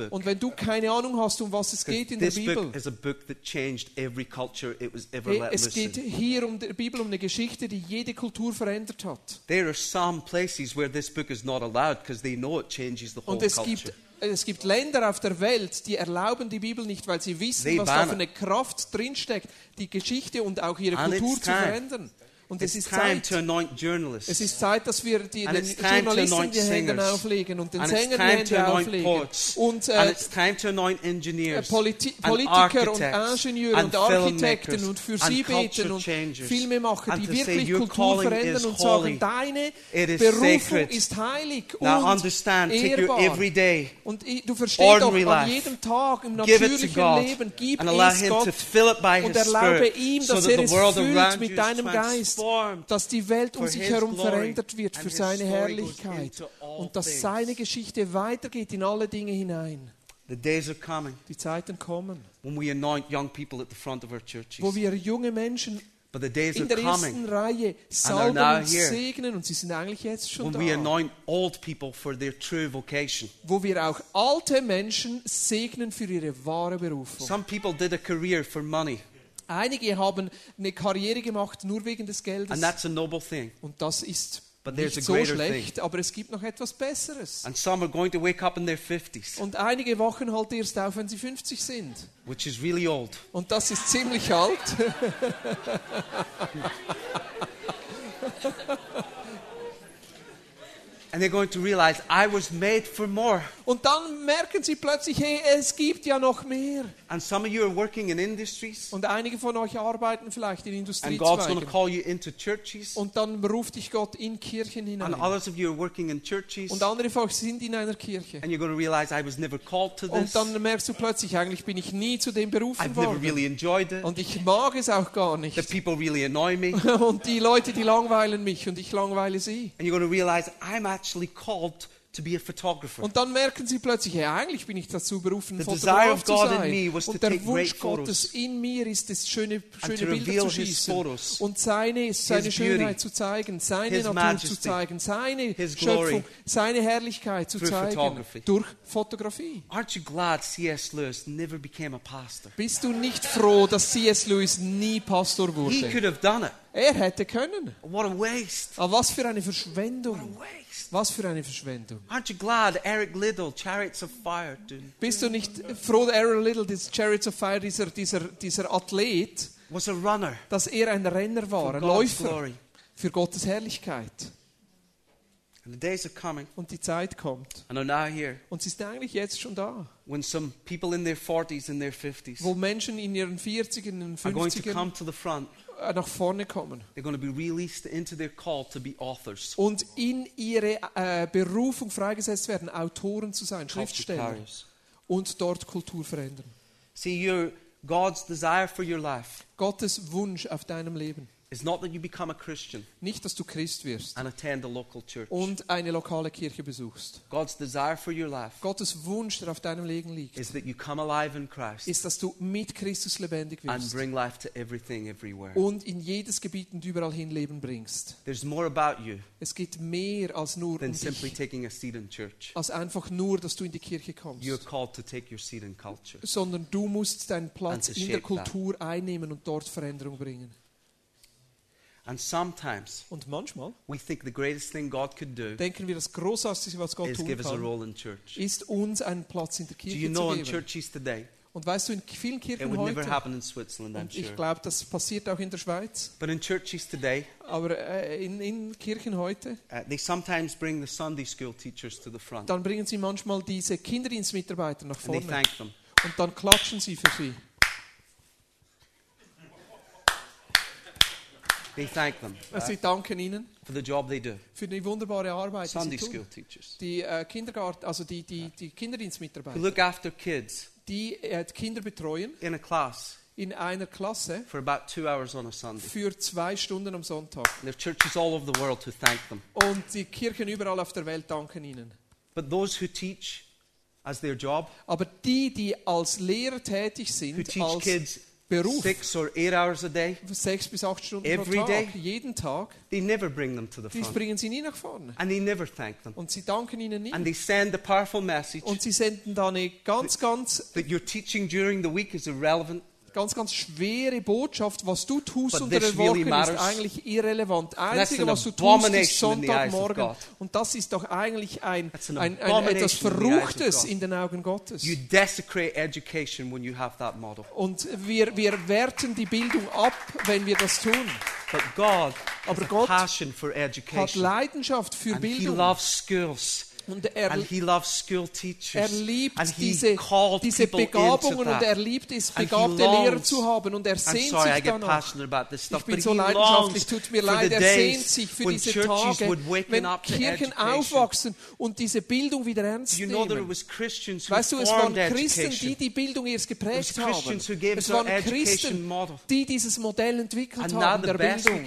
B: und wenn du keine Ahnung hast, um was es geht in der Bibel, Hey, es geht hier um die Bibel um eine Geschichte, die jede Kultur verändert hat.
A: There are some places where this book is not allowed because they know it changes the whole
B: Und es
A: culture.
B: gibt, es gibt Länder auf der Welt, die erlauben die Bibel nicht, weil sie wissen, was da für eine Kraft drinsteckt, die Geschichte und auch ihre Kultur zu verändern. Und es
A: It's
B: ist
A: time
B: Zeit.
A: to anoint journalists.
B: Es ist Zeit, dass wir die, den Journalisten die Hände auflegen und den Sängern die Hände auflegen.
A: poets.
B: Und äh, äh. Politi Politiker und Ingenieure und Architekten und für sie beten und. Filmemacher, die wirklich
A: "Your
B: Kultur verändern
A: is
B: und sagen, deine Berufung
A: sacred.
B: ist heilig
A: Now
B: und ehrbar.
A: every day,
B: Und du verstehst doch, an jedem Tag im natürlichen Leben, gib es Gott und erlaube ihm, dass er es füllt mit deinem
A: is
B: Geist, dass die Welt um sich herum verändert wird für seine Herrlichkeit und dass seine Geschichte weitergeht in alle Dinge hinein.
A: The days are coming
B: Die Zeiten kommen,
A: when we anoint young people at the front of our churches.
B: wo wir junge Menschen
A: But the days are
B: in der ersten Reihe salben und segnen und sie sind eigentlich jetzt schon da.
A: anoint old people for their true vocation.
B: Wo wir auch alte Menschen segnen für ihre wahre Berufung. Einige haben eine Karriere gemacht nur wegen des Geldes.
A: and that's a noble thing.
B: Und das ist
A: But there's
B: nicht
A: a
B: so
A: greater
B: schlecht, aber es gibt noch etwas Besseres.
A: And some are going to wake up in their 50s,
B: Und einige wachen halt erst auf, wenn sie 50 sind.
A: which is really old.
B: Und das ist ziemlich alt.
A: And they're going to realize I was made for more.
B: Und dann merken sie plötzlich, hey, es gibt ja noch mehr.
A: And some of you are working in industries,
B: Und einige von euch arbeiten vielleicht in
A: and God's going to
B: Industriezweigen.
A: call you into churches.
B: Und dann ruft dich Gott in Kirchen
A: And
B: hinein.
A: others of you are working in churches,
B: Und andere von euch sind in einer Kirche.
A: and you're going to realize I was never called to
B: Und
A: this.
B: dann merkst du plötzlich, eigentlich bin ich nie zu dem berufen
A: I've never
B: worden.
A: really enjoyed it.
B: Und ich mag es auch gar
A: The
B: nicht.
A: people really annoy me.
B: Und die Leute, die langweilen mich und ich langweile sie.
A: And you're going to realize I'm actually called to be a photographer.
B: Und dann merken sie plötzlich, hey, eigentlich bin ich dazu berufen,
A: The
B: Fotograf zu sein. Und der Wunsch Gottes in mir ist es, schöne, schöne Bilder zu schießen und seine, seine Schönheit zu zeigen, seine Natur
A: majesty,
B: zu zeigen, seine Schöpfung, seine Herrlichkeit zu zeigen
A: photography.
B: durch Fotografie.
A: Aren't you glad C.S. Lewis never became a pastor?
B: Bist du nicht froh, dass C.S. Lewis nie Pastor
A: He
B: wurde?
A: could have done it.
B: Er hätte können.
A: What a waste.
B: Aber was für eine Verschwendung. Was für eine Verschwendung.
A: Aren't you glad Eric Liddell, Chariots of Fire,
B: Bist du nicht froh, Aaron Little, des Chariots of Fire, dieser, dieser, dieser Athlet,
A: was a runner
B: dass er ein Renner war, ein Läufer
A: glory?
B: für Gottes Herrlichkeit?
A: And the days are coming
B: Und die Zeit kommt.
A: and are now here
B: Und sie ist eigentlich jetzt schon da.
A: when some people in their 40s and their 50s
B: Wo Menschen in ihren 40ern, in den
A: are going to
B: 50ern
A: come to the front
B: nach vorne kommen
A: They're going to be released into their call to be authors.
B: und in ihre äh, Berufung freigesetzt werden, Autoren zu sein, Schriftsteller und dort Kultur verändern.
A: See, your God's desire for your life
B: Gottes Wunsch auf deinem Leben.
A: Is not that you become a Christian
B: Nicht, dass du Christ wirst
A: and attend a local church.
B: und eine lokale Kirche besuchst.
A: God's desire for your life
B: Gottes Wunsch, der auf deinem Leben liegt,
A: is that you come alive in Christ
B: ist, dass du mit Christus lebendig
A: and
B: wirst
A: bring life to everything, everywhere.
B: und in jedes Gebiet und überall hin Leben bringst.
A: There's more about you
B: Es geht mehr als nur
A: than
B: um
A: simply
B: dich,
A: taking a seat in church.
B: als einfach nur, dass du in die Kirche kommst.
A: You're called to take your seat in culture.
B: sondern du musst deinen Platz
A: And to
B: in der
A: shape that.
B: Kultur einnehmen und dort Veränderung bringen.
A: And sometimes
B: Und manchmal
A: we think the greatest thing God could do
B: denken wir, das Großartigste, was Gott
A: is
B: tun
A: give us a role in church.
B: ist uns einen Platz in der
A: Do you
B: Kirche
A: know
B: zu
A: in
B: geben.
A: churches today,
B: Und weißt du, in vielen
A: it
B: Kirchen
A: would never
B: heute,
A: happen in Switzerland, I'm
B: und ich
A: sure.
B: glaube, das passiert auch in der Schweiz,
A: But in churches today,
B: aber äh, in, in Kirchen heute,
A: uh, they sometimes bring the Sunday school teachers to the front
B: dann bringen sie manchmal diese Kinderdienstmitarbeiter nach
A: and they
B: vorne
A: thank them.
B: und dann klatschen sie für sie.
A: They thank them uh,
B: Sie danken ihnen
A: for the job they do.
B: für die wunderbare Arbeit, die sie
A: Sunday
B: tun.
A: school teachers
B: Die äh, Kindergarten, also die, die, die
A: who
B: Kinderdienstmitarbeiter.
A: look after kids
B: die äh, Kinder betreuen
A: in a class
B: in einer Klasse
A: for about two hours on a Sunday.
B: für zwei Stunden am Sonntag.
A: And there are churches all over the world who thank them.
B: Und die Kirchen überall auf der Welt danken ihnen.
A: But those who teach as their job,
B: Aber die, die als Lehrer tätig
A: who
B: sind,
A: teach
B: als
A: kids
B: Beruf,
A: six or eight hours a day,
B: sechs bis acht Stunden
A: Every
B: pro Tag,
A: day?
B: jeden Tag,
A: they never bring them to the
B: dies
A: front.
B: bringen sie nie nach vorne.
A: And they never thank them.
B: Und sie danken ihnen nie.
A: And they send a powerful message
B: Und sie senden da eine ganz, ganz,
A: that your teaching during the week is irrelevant.
B: Ganz, ganz schwere Botschaft. Was du tust
A: But
B: unter
A: this
B: der Woche
A: really
B: ist eigentlich irrelevant. Einzige, was du tust, ist
A: in
B: Sonntagmorgen. Und das ist doch eigentlich ein, ein, ein, etwas
A: in
B: Verruchtes
A: God.
B: in den Augen Gottes.
A: You desecrate education when you have that model.
B: Und wir, wir werten die Bildung ab, wenn wir das tun.
A: But God
B: Aber Gott
A: passion for
B: Hat. Leidenschaft für
A: And He
B: Bildung.
A: loves schools.
B: Und er,
A: And He loves school teachers.
B: er liebt
A: and He
B: diese,
A: called
B: diese Begabungen und er liebt es, begabte
A: longs-
B: Lehrer zu haben und er sehnt
A: sorry,
B: sich danach.
A: stuff,
B: Ich bin so leidenschaftlich, tut mir leid. Er sehnt sich für diese Tage, wenn Kirchen aufwachsen und diese Bildung wieder ernst
A: You know
B: nehmen.
A: Christians who
B: Weißt du, es waren Christen, die die Bildung erst geprägt haben. Es waren Christen,
A: model.
B: die dieses Modell entwickelt haben, der Bildung.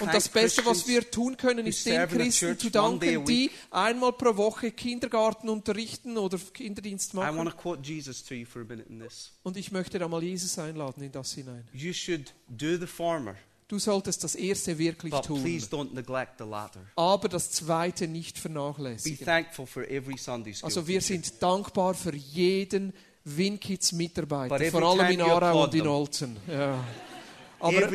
B: Und das Beste, was wir tun können, ist den Christen zu danken, die einmal pro Woche Kindergarten unterrichten oder Kinderdienst
A: I want
B: machen.
A: to quote Jesus to you for a minute in this.
B: Und ich möchte da mal Jesus einladen in das hinein.
A: You should do the former,
B: Du solltest das Erste wirklich
A: but
B: tun,
A: please don't neglect the latter.
B: aber das Zweite nicht
A: Be
B: vernachlässigen.
A: thankful for every Sunday school.
B: Also wir sind dankbar für jeden Winkids-Mitarbeiter,
A: But every
B: vor allem in Aarau und in. Olten. Ja. Aber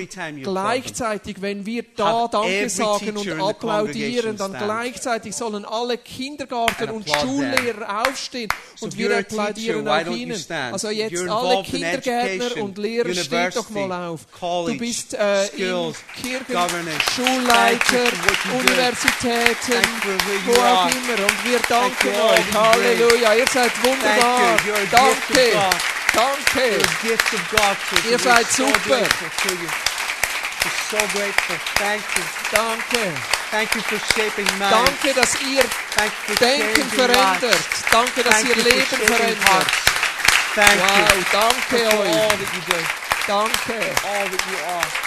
B: gleichzeitig, wenn wir da Danke sagen und applaudieren, dann gleichzeitig sollen alle Kindergarten- und Schullehrer aufstehen
A: So
B: und wir applaudieren
A: teacher,
B: auch ihnen. Also jetzt alle Kindergärtner und Lehrer, steht doch mal auf.
A: college,
B: Du bist äh,
A: skills,
B: in Kirchen, Schulleiter. Universitäten, wo auch immer. Und wir danken euch. Halleluja, ihr seid wunderbar. Danke. Danke. Ihr seid super.
A: so grateful. Thank you.
B: Danke.
A: Thank you for shaping minds.
B: Danke, dass ihr
A: Thank you for
B: Denken verändert. Danke, dass
A: Thank
B: ihr Leben verändert.
A: Thank
B: Wow,
A: you
B: danke
A: for all
B: euch.
A: that you do,
B: Danke.
A: all that you are.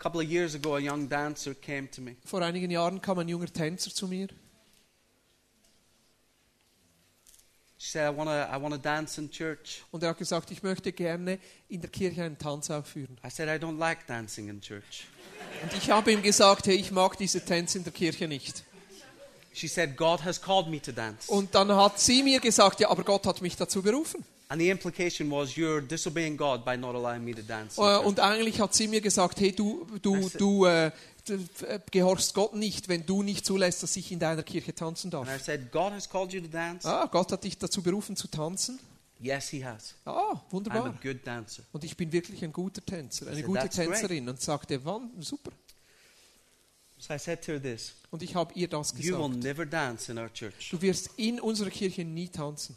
A: Couple of years ago, a young dancer came to me.
B: Vor einigen Jahren kam ein junger Tänzer zu mir
A: She said, I want to I wanna dance in church.
B: und er hat gesagt, ich möchte gerne in der Kirche einen Tanz aufführen.
A: I said, I don't like dancing in church.
B: Und ich habe ihm gesagt, hey, ich mag diese Tänze in der Kirche nicht.
A: She said, God has called me to dance.
B: Und dann hat sie mir gesagt, ja, aber Gott hat mich dazu berufen.
A: And the implication was, you're disobeying God by not allowing me to dance. in church.
B: Und eigentlich hat sie mir gesagt, hey, du, du, du äh, äh, gehorchst Gott nicht, wenn du nicht zulässt, dass ich in deiner Kirche tanzen darf.
A: And I said, God has called you to dance?
B: Ah, Gott hat dich dazu berufen zu tanzen?
A: Yes, He has.
B: Ah,
A: I'm a
B: wunderbar.
A: good dancer.
B: Und ich bin wirklich ein guter Tänzer, eine
A: said,
B: gute
A: "That's great."
B: Tänzerin. Und sagte, wann, super.
A: So I said to her this
B: Und ich habe ihr das
A: You will
B: gesagt.
A: never dance in our church.
B: Du wirst in unserer Kirche nie tanzen.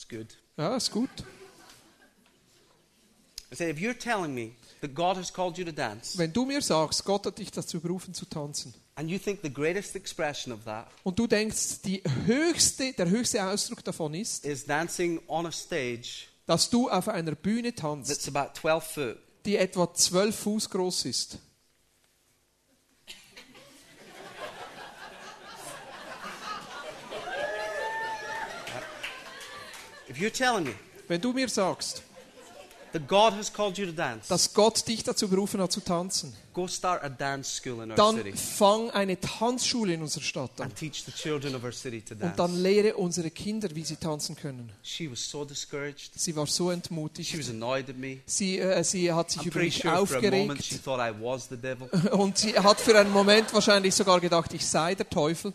A: It's good.
B: Ja, ist gut.
A: I said, if you're telling me that God has called you to dance,
B: Wenn du mir sagst, Gott hat dich dazu berufen zu tanzen,
A: and you think the greatest expression of that
B: und du denkst, die höchste, der höchste Ausdruck davon ist,
A: is dancing on a stage
B: dass du auf einer Bühne tanzt,
A: that's about 12 foot,
B: die etwa zwölf Fuß groß ist,
A: if you're telling me
B: wenn du mir sagst,
A: that God has called you to dance,
B: dass Gott dich dazu berufen hat zu tanzen,
A: go start a dance school in our
B: dann
A: city
B: fang eine Tanzschule in unserer Stadt an.
A: and teach the children of our city to
B: Und
A: dance.
B: dann lehre unsere Kinder, wie sie tanzen können.
A: She was so discouraged.
B: Sie war so
A: She was
B: entmutigt.
A: annoyed at me.
B: Sie, äh, sie hat sich
A: I'm
B: über
A: pretty
B: mich
A: sure for a moment she
B: aufgeregt.
A: thought I was the devil.
B: Und sie hat für einen Moment wahrscheinlich sogar gedacht, ich sei der Teufel.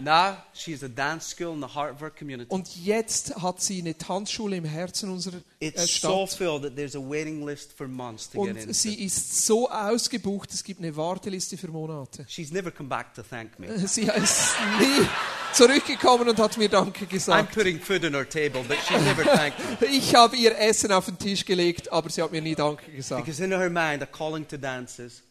A: Now she's a dance school in the heart of our community.
B: Und jetzt hat sie eine Tanzschule im Herzen unserer äh,
A: It's so
B: Stadt.
A: filled that there's a waiting list for months to get
B: Und
A: into.
B: sie ist so ausgebucht, es gibt eine Warteliste für Monate.
A: She's never come back to thank me.
B: Sie ist nie zurückgekommen und hat mir Danke
A: I'm
B: gesagt.
A: putting food on her table, but she's never thanked me.
B: Ich habe ihr Essen auf den Tisch gelegt, aber sie hat mir nie Danke gesagt.
A: Because in her mind, a calling to dance is.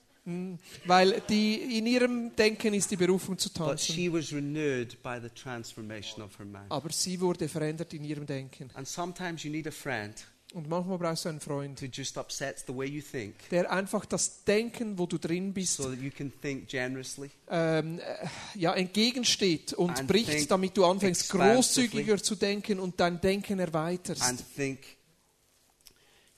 B: Weil die, in ihrem Denken ist die Berufung zu
A: But
B: tanzen.
A: she was renewed by the transformation of her mind.
B: Aber sie wurde verändert in ihrem Denken.
A: And sometimes you need a friend
B: Und manchmal brauchst du einen Freund,
A: who just upsets the way you think
B: der einfach das Denken, wo du drin bist,
A: so that you can think generously.
B: ähm, äh, ja, entgegensteht und bricht, damit du anfängst, großzügiger zu denken und dein Denken erweiterst
A: and think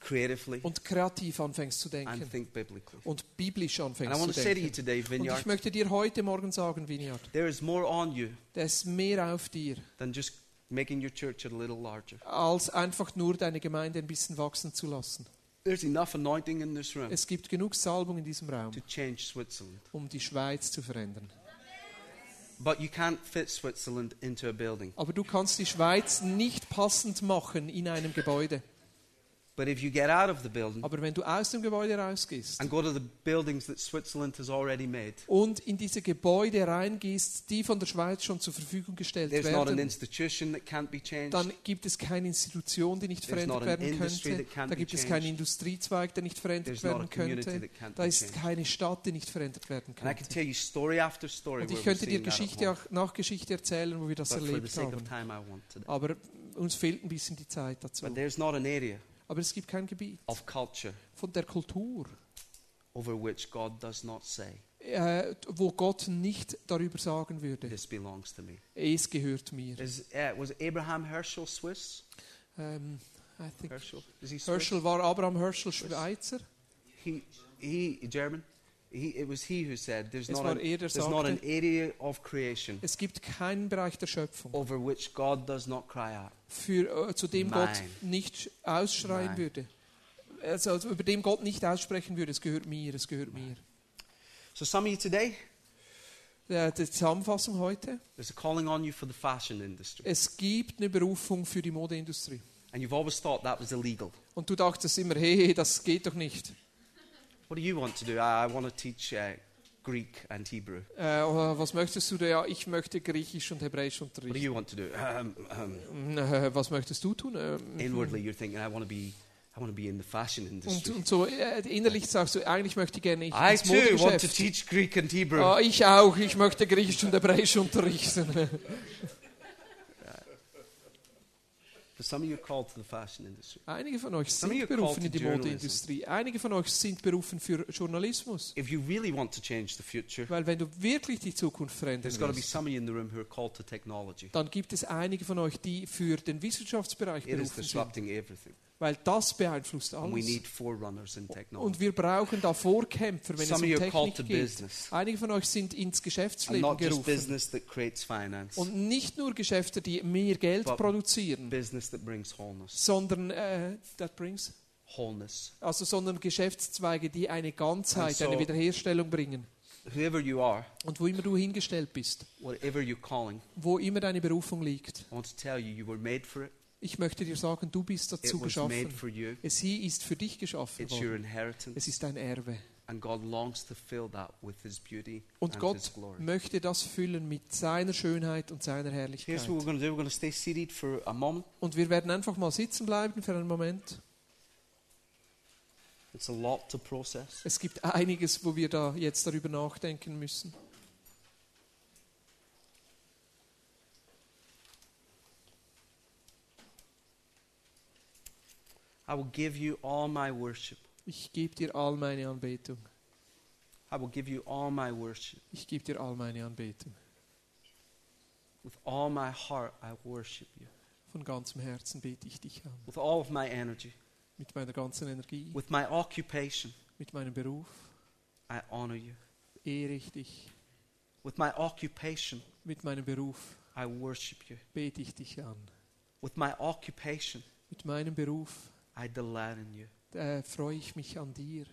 A: creatively
B: und kreativ anfängst zu
A: and
B: denken
A: think biblically.
B: und biblisch
A: And I
B: anfängst
A: want
B: zu
A: to say to you
B: denken.
A: today,
B: Und
A: Vineyard,
B: ich möchte dir heute Morgen sagen, Vineyard,
A: there is more on you
B: da ist mehr auf dir,
A: than just making your church a little larger.
B: als einfach nur deine Gemeinde ein bisschen wachsen zu lassen.
A: There's enough anointing in this room
B: Es gibt genug Salbung in diesem Raum,
A: to change Switzerland.
B: um die Schweiz zu verändern.
A: But you can't fit Switzerland into a building.
B: Aber du kannst die Schweiz nicht passend machen in einem Gebäude.
A: But if you get out of the building
B: Aber wenn du aus dem Gebäude rausgehst
A: and go to the buildings that Switzerland has already made,
B: und in diese Gebäude reingehst, die von der Schweiz schon zur Verfügung gestellt
A: there's not an
B: werden,
A: institution that can't be changed.
B: dann gibt es keine Institution, die nicht
A: There's
B: verändert werden
A: industry
B: könnte.
A: that can't
B: Da gibt es keinen Industriezweig, der nicht verändert werden könnte. Da ist keine Stadt, die nicht verändert werden
A: And I can
B: könnte.
A: tell you story after story
B: Und ich könnte dir Geschichte auch nach Geschichte erzählen, wo wir das
A: But
B: erlebt haben. Aber uns fehlt ein bisschen die Zeit dazu.
A: But there's not an area
B: Aber es gibt kein Gebiet
A: of culture
B: von der Kultur,
A: over which God does not say,
B: äh, wo Gott nicht darüber sagen würde,
A: This belongs to me.
B: es gehört mir.
A: Is, uh, was Abraham Herschel Swiss?
B: Ähm, I think
A: Herschel?
B: Herschel war Abraham Herschel Schweizer.
A: He, he, German? He, it was he who said, There's,
B: Es
A: not, an,
B: er,
A: there's not an area of creation
B: es gibt keinen Bereich der Schöpfung,
A: over which God does not cry out.
B: für, äh, zu dem Gott nicht ausschreien
A: Nein.
B: würde. Also, also über dem Gott nicht aussprechen würde, es gehört mir, es gehört mir.
A: So, some of you today,
B: Die Zusammenfassung heute.
A: there's a calling on you for the fashion industry.
B: Es gibt eine Berufung für die Modeindustrie.
A: And you've always thought that was illegal.
B: Und du dachtest immer, hey, das geht doch nicht.
A: What do you want to do? I, I want to teach uh, Greek and Hebrew.
B: Äh, was möchtest du? Ja, ich möchte Griechisch und Hebräisch
A: What do
B: unterrichten.
A: you want to do? Um, um,
B: Äh, was möchtest du tun? Ähm,
A: inwardly, you're thinking, I want to be, I want to be in the fashion
B: Und,
A: industry.
B: und so äh, innerlich sagst du, eigentlich möchte ich gerne
A: I
B: ins
A: too want to teach Greek and Hebrew.
B: Ah, ich auch, ich möchte Griechisch und Hebräisch unterrichten.
A: But some of you are called to the fashion industry.
B: Einige von euch sind berufen in die. Modeindustrie. Einige von euch sind berufen für Journalismus. Weil wenn du wirklich die Zukunft verändern willst, dann gibt es einige von euch, die für den Wissenschaftsbereich berufen sind. Weil das beeinflusst
A: And we
B: alles.
A: need forerunners in technology.
B: Und wir brauchen da Vorkämpfer, wenn
A: Some of
B: es
A: you
B: um Technik geht.
A: business.
B: Einige von euch sind ins Geschäftsleben
A: not just
B: gerufen. Und nicht nur Geschäfte, die mehr Geld produzieren, sondern, äh, that brings,
A: Wholeness.
B: also, sondern Geschäftszweige, die eine Ganzheit,
A: so-
B: eine Wiederherstellung bringen.
A: Whoever you are,
B: Und wo immer du hingestellt bist,
A: whatever calling,
B: wo immer deine Berufung liegt,
A: I want to tell you, you were made for it.
B: Ich möchte dir sagen, du bist dazu geschaffen. Es ist für dich geschaffen worden. Es ist dein Erbe. Und Gott möchte das füllen mit seiner Schönheit und seiner Herrlichkeit. Und wir werden einfach mal sitzen bleiben für einen Moment. Es gibt einiges, wo wir da jetzt darüber nachdenken müssen.
A: I will give you all my worship.
B: Ich gebe dir all meine Anbetung.
A: I will give you all my worship.
B: Ich gebe dir all meine Anbetung.
A: With all my heart, I worship you.
B: Von ganzem Herzen bete ich dich an.
A: With all of my energy.
B: Mit meiner ganzen Energie,
A: With my occupation,
B: mit meinem Beruf
A: I honor you.
B: ehre ich dich.
A: With my occupation,
B: Mit meinem Beruf
A: I worship you.
B: bete ich dich an.
A: With my occupation,
B: Mit meinem Beruf
A: I delight in you.
B: äh, freue ich mich an dir.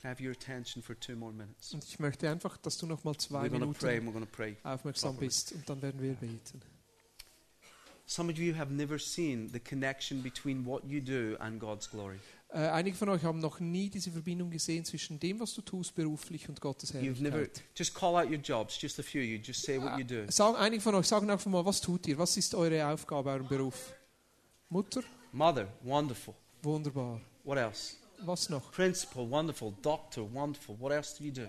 A: Can I have your attention for two more minutes?
B: Und ich möchte einfach, dass du noch mal zwei
A: We're going to pray
B: Minuten
A: and we're going to pray.
B: aufmerksam
A: properly.
B: bist und dann werden wir beten.
A: Some of you have never seen the connection between what you do and God's glory.
B: Äh, einige von euch haben noch nie diese Verbindung gesehen zwischen dem, was du tust beruflich und Gottes
A: never
B: Herrlichkeit.
A: just call out your jobs, just a few. You just say what you do.
B: Sagen, einige von euch sagen einfach mal, was tut ihr? Was ist eure Aufgabe, euer Beruf? Mutter?
A: Mother, wonderful.
B: Wunderbar.
A: What else?
B: Was noch?
A: Principal, wonderful. Doctor, wonderful. What else do you do?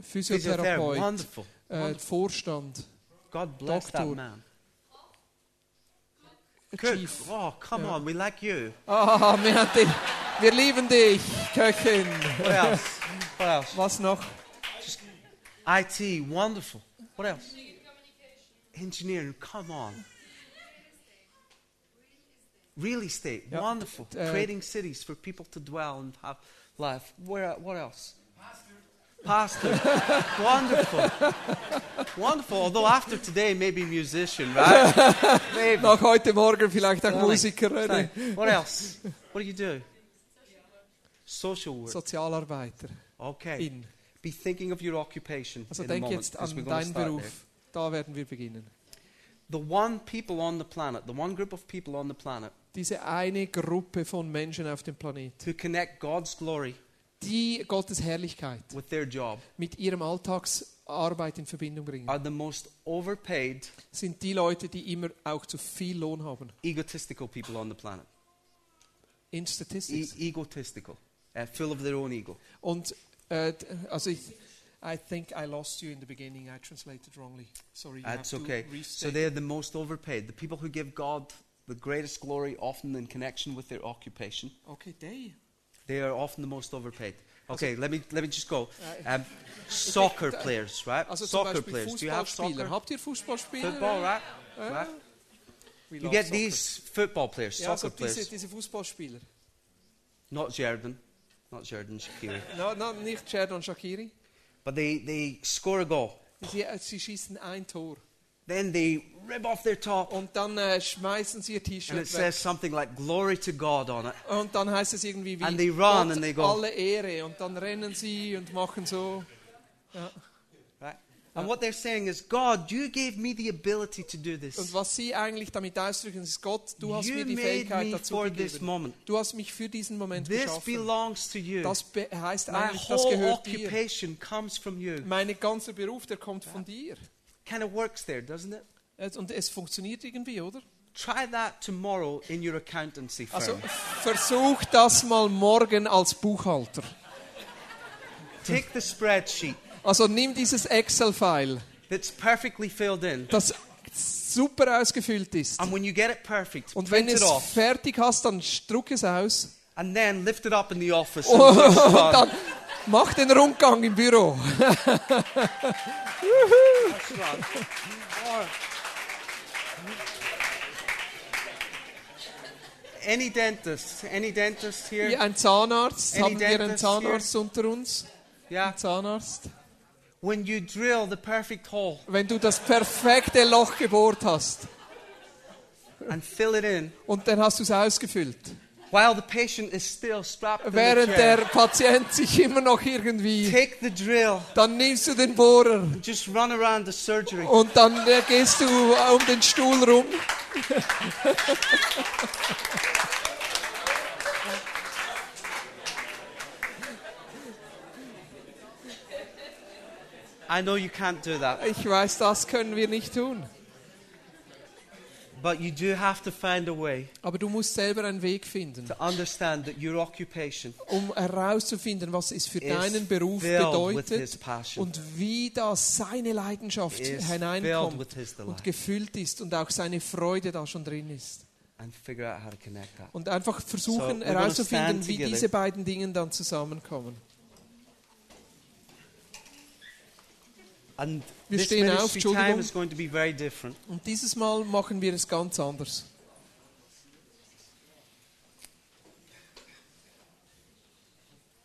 B: Physiotherapeut,
A: wonderful.
B: äh,
A: wonderful.
B: Vorstand,
A: God bless
B: Doctor.
A: that man. Cook. Oh, come
B: Yeah.
A: on, we like you.
B: Ah, wir, haben dich. wir lieben dich, Köchin.
A: What else? what else?
B: Was noch?
A: Just IT, wonderful. What else? Engineering, come on. Real estate,
B: Yeah.
A: wonderful.
B: Uh,
A: Creating cities for people to dwell and have life. Where? What else? Pastor, wonderful, wonderful. Although after today, maybe musician, right? maybe.
B: Nach heute Morgen vielleicht auch
A: Fine.
B: Musiker,
A: Fine.
B: äh,
A: What else? What do you do? Social work.
B: Sozialarbeiter.
A: Okay.
B: In.
A: Be thinking of your occupation
B: Also denk
A: moment,
B: jetzt an deinen Beruf.
A: there.
B: Da werden wir beginnen.
A: The one people on the planet, the one group of people on the planet
B: Diese eine Gruppe von Menschen auf dem Planet,
A: who connect God's glory
B: die Gottes Herrlichkeit
A: with their job
B: mit ihrem Alltagsarbeit in Verbindung bringen,
A: are the most overpaid,
B: sind die Leute, die immer auch zu viel Lohn haben.
A: egotistical people on the planet.
B: In
A: E-
B: Statistics.
A: egotistical, uh, full of their own ego.
B: Und d- also ich, I think I lost you in the beginning. I translated wrongly. Sorry.
A: That's okay. So they're the most overpaid. The people who give God the greatest glory, often in connection with their occupation,
B: okay, they.
A: They are often the most overpaid. Okay, let me let me just go.
B: Uh,
A: Um, soccer players, right?
B: Also
A: soccer players. Do you have soccer?
B: Habt ihr Fußballspieler?
A: Football, right?
B: Äh,
A: right? You get
B: soccer.
A: these football players,
B: Ja, also
A: soccer
B: diese,
A: players.
B: diese Fußballspieler.
A: Not Sheridan, not Sheridan Shakiri.
B: No, no, nicht Sheridan Shakiri.
A: But they, they score a goal.
B: Sie, äh, sie schießen ein Tor.
A: Then they rip off their top,
B: Und dann äh, schmeißen sie ihr
A: and it
B: T-Shirt weg.
A: says something like "Glory to God" on it.
B: Und dann heißt es irgendwie wie
A: And they run
B: Gott
A: and they go.
B: alle Ehre. Und dann rennen sie und machen so. Ja.
A: Right? And what they're saying is, God, you gave me the ability to do
B: Und
A: this.
B: was sie eigentlich damit ausdrücken, ist Gott, du hast
A: You
B: mir die
A: made
B: Fähigkeit
A: me
B: dazu
A: for this
B: gegeben.
A: moment.
B: Du hast mich für diesen Moment
A: This
B: geschaffen.
A: belongs to you.
B: Das be- heißt
A: My
B: eigentlich, das
A: whole
B: gehört dir.
A: occupation comes from you.
B: Mein ganzer Beruf, der kommt von dir.
A: Kind of works there, doesn't it?
B: Es- Und es funktioniert irgendwie, oder?
A: Try that tomorrow in your accountancy firm.
B: Also versuch das mal morgen als Buchhalter.
A: Take the spreadsheet
B: Also nimm dieses Excel-File,
A: that's perfectly filled in,
B: das super ausgefüllt ist.
A: and when you get it perfect,
B: Und wenn es fertig hast, dann druck es aus.
A: and then lift it up in the office. And
B: Und dann mach den Rundgang im Büro.
A: Any dentist? Any dentist
B: Wie
A: here?
B: ein Zahnarzt.
A: Any
B: Haben wir einen Zahnarzt unter uns?
A: Yeah.
B: Ein Zahnarzt.
A: When you drill the perfect hole
B: Wenn du das perfekte Loch gebohrt hast
A: and fill it in,
B: und dann hast du es ausgefüllt,
A: While the patient is still strapped Während the
B: chair, der Patient sich immer noch irgendwie.
A: Take the drill.
B: Dann nimmst du den Bohrer.
A: And just run around the surgery.
B: Und dann äh, gehst du äh, um den Stuhl rum.
A: I know you can't do that.
B: Ich weiß, das können wir nicht tun
A: but you do have to find a way
B: Aber du musst selber einen Weg finden,
A: to understand that your occupation
B: um herauszufinden, was es für deinen Beruf
A: filled with
B: bedeutet
A: passion,
B: und wie da seine Leidenschaft
A: is filled
B: hineinkommt
A: with His
B: und
A: delight,
B: gefüllt ist und auch seine Freude da schon drin ist.
A: and figure out how to connect that.
B: Und einfach versuchen
A: So, we're gonna
B: herauszufinden, wie
A: together.
B: diese beiden Dinge dann zusammenkommen.
A: And
B: Wir
A: this
B: stehen auf, Entschuldigung.
A: is going to be very different.
B: Und dieses Mal machen wir es ganz anders.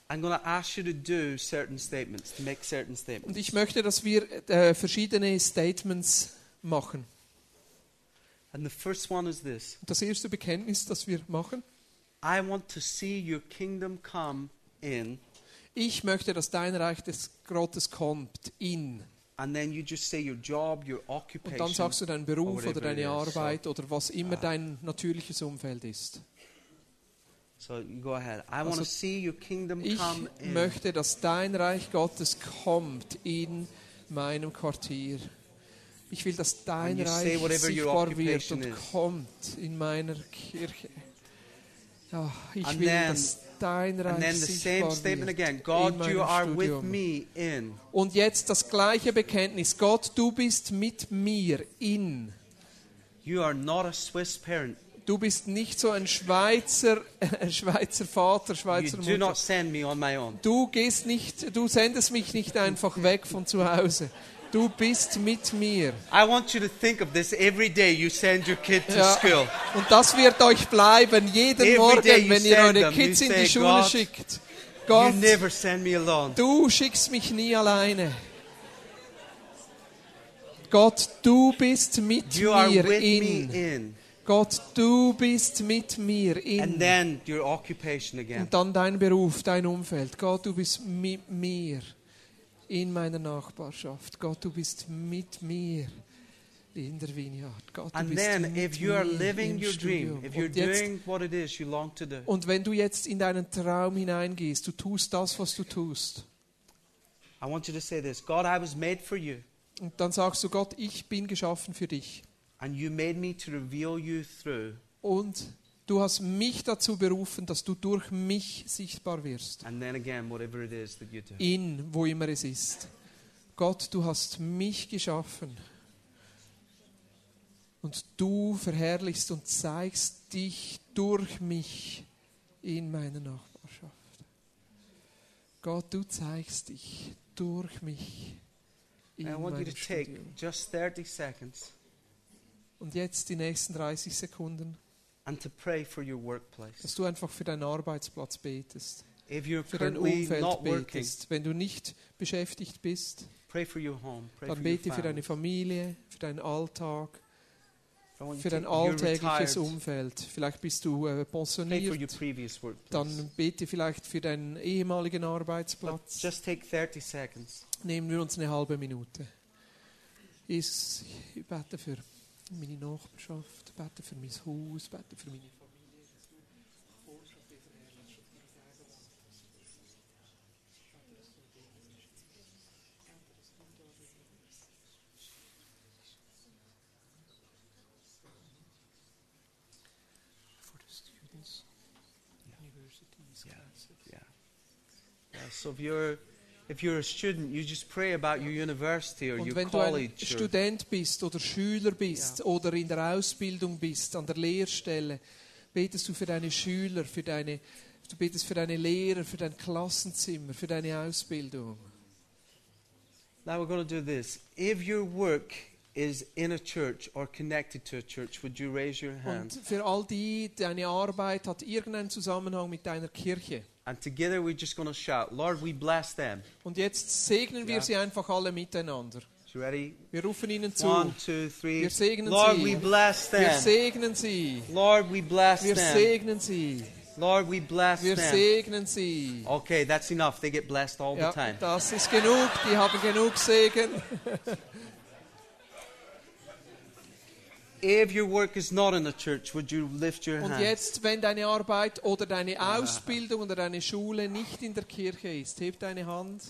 A: I'm going to ask you to do certain statements, to make certain
B: Und
A: statements.
B: ich möchte, dass wir äh, verschiedene Statements machen.
A: And the first one is this
B: das erste Bekenntnis, das wir machen,
A: I want to see your kingdom come in.
B: ich möchte, dass dein Reich des Gottes kommt in.
A: And then you just say your job, your
B: Und dann
A: occupation.
B: sagst du deinen Beruf oder deine. Arbeit oder was immer dein natürliches Umfeld ist.
A: So go ahead. I want
B: Also,
A: to see your kingdom
B: Ich
A: come in.
B: möchte, dass dein Reich Gottes kommt in meinem Quartier. Ich will, dass dein Reich sichtbar wird und
A: is.
B: kommt in meiner Kirche. Ja, ich
A: And
B: will, dass dein Reich
A: And then the
B: sichtbar
A: same statement
B: wird
A: again
B: in
A: God,
B: meinem
A: you are with
B: Studium.
A: me in.
B: Und jetzt das gleiche Bekenntnis. Gott, du bist mit mir in.
A: You are not a Swiss parent.
B: Du bist nicht so ein Schweizer, ein Schweizer Vater,
A: You
B: Schweizer
A: do
B: Mutter.
A: not send me on my own.
B: Du gehst nicht, du sendest mich nicht einfach weg von zu Hause. Du bist mit mir.
A: I want you to think of this every day you send your kid to
B: Ja.
A: school.
B: Und das wird euch bleiben jeden
A: Every
B: Morgen, wenn ihr eure
A: them,
B: Kids in die Schule
A: "God,
B: schickt.
A: You
B: Gott,
A: never send me alone.
B: du schickst mich nie alleine. Gott, du bist mit
A: You are
B: mir
A: with me
B: in.
A: in.
B: Gott, du bist mit mir
A: And
B: in.
A: then your occupation again.
B: Und dann dein Beruf, dein Umfeld. Gott, du bist mit mir in meiner Nachbarschaft. Gott, du bist mit mir in der Vineyard. Gott, du
A: And
B: bist
A: then,
B: mit
A: if you are
B: mir
A: living your dream, if you're
B: Und, jetzt,
A: doing what it is you long to do,
B: und wenn du jetzt in deinen Traum hineingehst, du tust das, was du tust.
A: I want you to say this God, I was made for you,
B: Und dann sagst du, Gott, ich bin geschaffen für dich.
A: and you made me to reveal you through.
B: Und du hast mich dazu berufen, dass du durch mich sichtbar wirst.
A: And then again, whatever it is that you do.
B: in, wo immer es ist. Gott, du hast mich geschaffen und du verherrlichst und zeigst dich durch mich in meiner Nachbarschaft. Gott, du zeigst dich durch mich in
A: And I want you
B: meinem
A: to take
B: Studium.
A: just 30 seconds
B: Und jetzt die nächsten 30 Sekunden,
A: and to pray for your workplace.
B: dass du einfach für deinen Arbeitsplatz betest,
A: If you're
B: für dein Umfeld
A: not working,
B: betest. Wenn du nicht beschäftigt bist,
A: pray for your home. Pray
B: dann
A: for your
B: bete für deine Familie, für deinen Alltag, für dein alltägliches. Umfeld. Vielleicht bist du äh,
A: Pray for your
B: pensioniert, dann bete vielleicht für deinen ehemaligen Arbeitsplatz.
A: just take 30 seconds.
B: Nehmen wir uns eine halbe Minute. Jesus, ich bete für meine Nachbarschaft, bete für mein Haus, bete für meine Familie.
A: so if you're student, you just pray about your university or
B: Und wenn du ein Student bist oder Schüler bist
A: Ja.
B: oder in der Ausbildung bist, an der Lehrstelle, betest du für deine Schüler, für deine, du betest für deine Lehrer, für dein Klassenzimmer, für deine Ausbildung.
A: now we're going to do this. If your work is in a church or connected to a church, would you raise your hand?
B: Und für all die, deine Arbeit hat irgendeinen Zusammenhang mit deiner Kirche.
A: And together we're just going to shout, Lord, we bless them.
B: Und jetzt segnen wir
A: Ja.
B: sie einfach alle miteinander.
A: You ready?
B: Wir rufen ihnen zu.
A: One, two, three.
B: Wir segnen
A: Lord,
B: sie.
A: we bless
B: Wir
A: them.
B: segnen sie.
A: Lord, we bless
B: Wir
A: them.
B: segnen sie.
A: Lord, we bless
B: Wir
A: them.
B: segnen sie.
A: Okay, that's enough. They get blessed all
B: Ja,
A: the time.
B: das ist genug. Die haben genug Segen.
A: If your work is not in the church, would you lift your hand?
B: Und jetzt, wenn deine Arbeit oder deine ah. Ausbildung oder deine Schule nicht in der Kirche ist, heb deine Hand.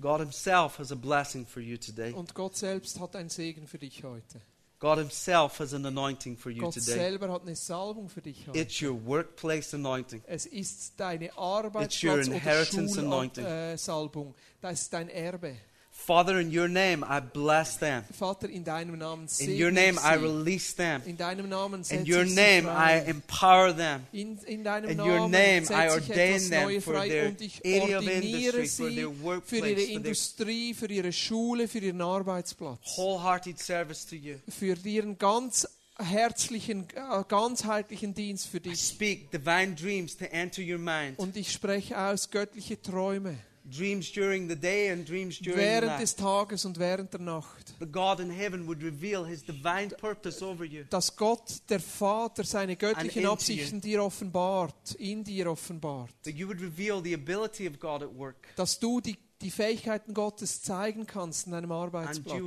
A: God himself has a blessing for you today.
B: Und Gott selbst hat einen Segen für dich heute.
A: God Himself has an anointing for you
B: Gott
A: today.
B: selber hat eine Salbung für dich heute.
A: It's your workplace anointing.
B: Es ist deine
A: It's your
B: Arbeitsplatz- oder
A: inheritance anointing.
B: Äh, Schulsalbung. Das ist dein Erbe.
A: Father, in your name, I bless them.
B: Vater, in deinem Namen
A: In your name, I release them.
B: In deinem Namen
A: In your name, I empower them.
B: In, in deinem
A: In your name, I ordain them for their area of industry, for their
B: für
A: workplace,
B: ihre
A: for their
B: Industrie, für ihre Schule, für ihren Arbeitsplatz,
A: wholehearted service to you.
B: für ihren ganz herzlichen, äh, ganzheitlichen Dienst für
A: I
B: dich.
A: speak divine dreams to enter your mind.
B: Und ich spreche aus göttliche Träume
A: Dreams during the day and dreams during the
B: während
A: night.
B: des Tages und während der Nacht.
A: The God in heaven would reveal his divine purpose over you.
B: Dass Gott, der Vater, seine göttlichen Absichten dir offenbart, in dir offenbart.
A: That you would reveal the ability of God at work.
B: Dass du die, die Fähigkeiten Gottes zeigen kannst in deinem Arbeitsplatz.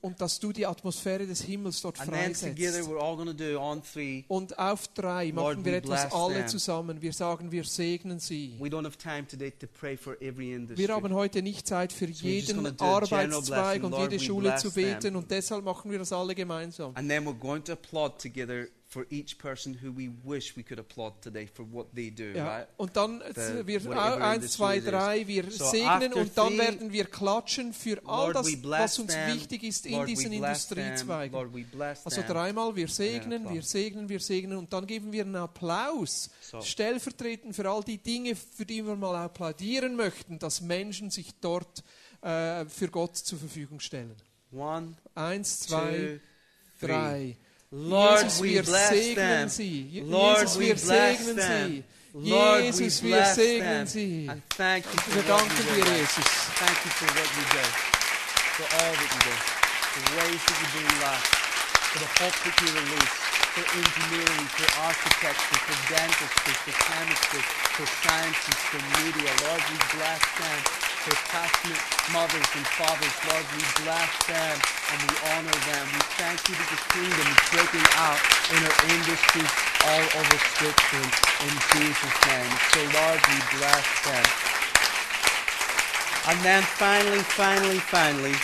B: Und dass du die Atmosphäre des Himmels dort freisetzt. Und auf drei machen wir etwas alle zusammen. Wir sagen, wir segnen sie. Wir haben heute nicht Zeit für jeden Arbeitszweig und jede Schule zu beten und deshalb machen wir das alle gemeinsam.
A: And then we're going to applaud together for each person who we wish we could applaud today for what they do,
B: Ja.
A: right?
B: Und dann
A: The-
B: wir eins, zwei, drei, wir
A: So
B: segnen und dann
A: three,
B: werden wir klatschen für all
A: Lord,
B: das, was uns
A: them.
B: wichtig ist in
A: Lord, we
B: diesen. Industriezweigen. Also dreimal, wir segnen, wir segnen, wir segnen und dann geben wir einen Applaus
A: So.
B: stellvertretend für all die Dinge, für die wir mal applaudieren möchten, dass Menschen sich dort äh, für Gott zur Verfügung stellen.
A: One,
B: Eins,
A: two,
B: zwei,
A: three.
B: drei.
A: Lord,
B: Jesus,
A: we
B: wir
A: bless
B: segnen sie.
A: Lord,
B: Jesus,
A: we
B: wir
A: bless
B: segnen sie.
A: Lord,
B: Jesus,
A: we
B: wir
A: bless
B: segnen
A: them.
B: sie.
A: And thank you for
B: Wir
A: what
B: danken
A: you
B: dir,
A: do.
B: Jesus.
A: Thank you for what you do, for all that you do, the ways that you bring life, for the hope that you release, for engineering, for architecture, for dentistry, for chemistry, for sciences, for media. Lord, we bless them. For passionate mothers and fathers, Lord, we bless them and we honor them. We thank you that the kingdom is breaking out in our industries all over Switzerland in Jesus' name. So, Lord, we bless them. And then finally, finally, finally,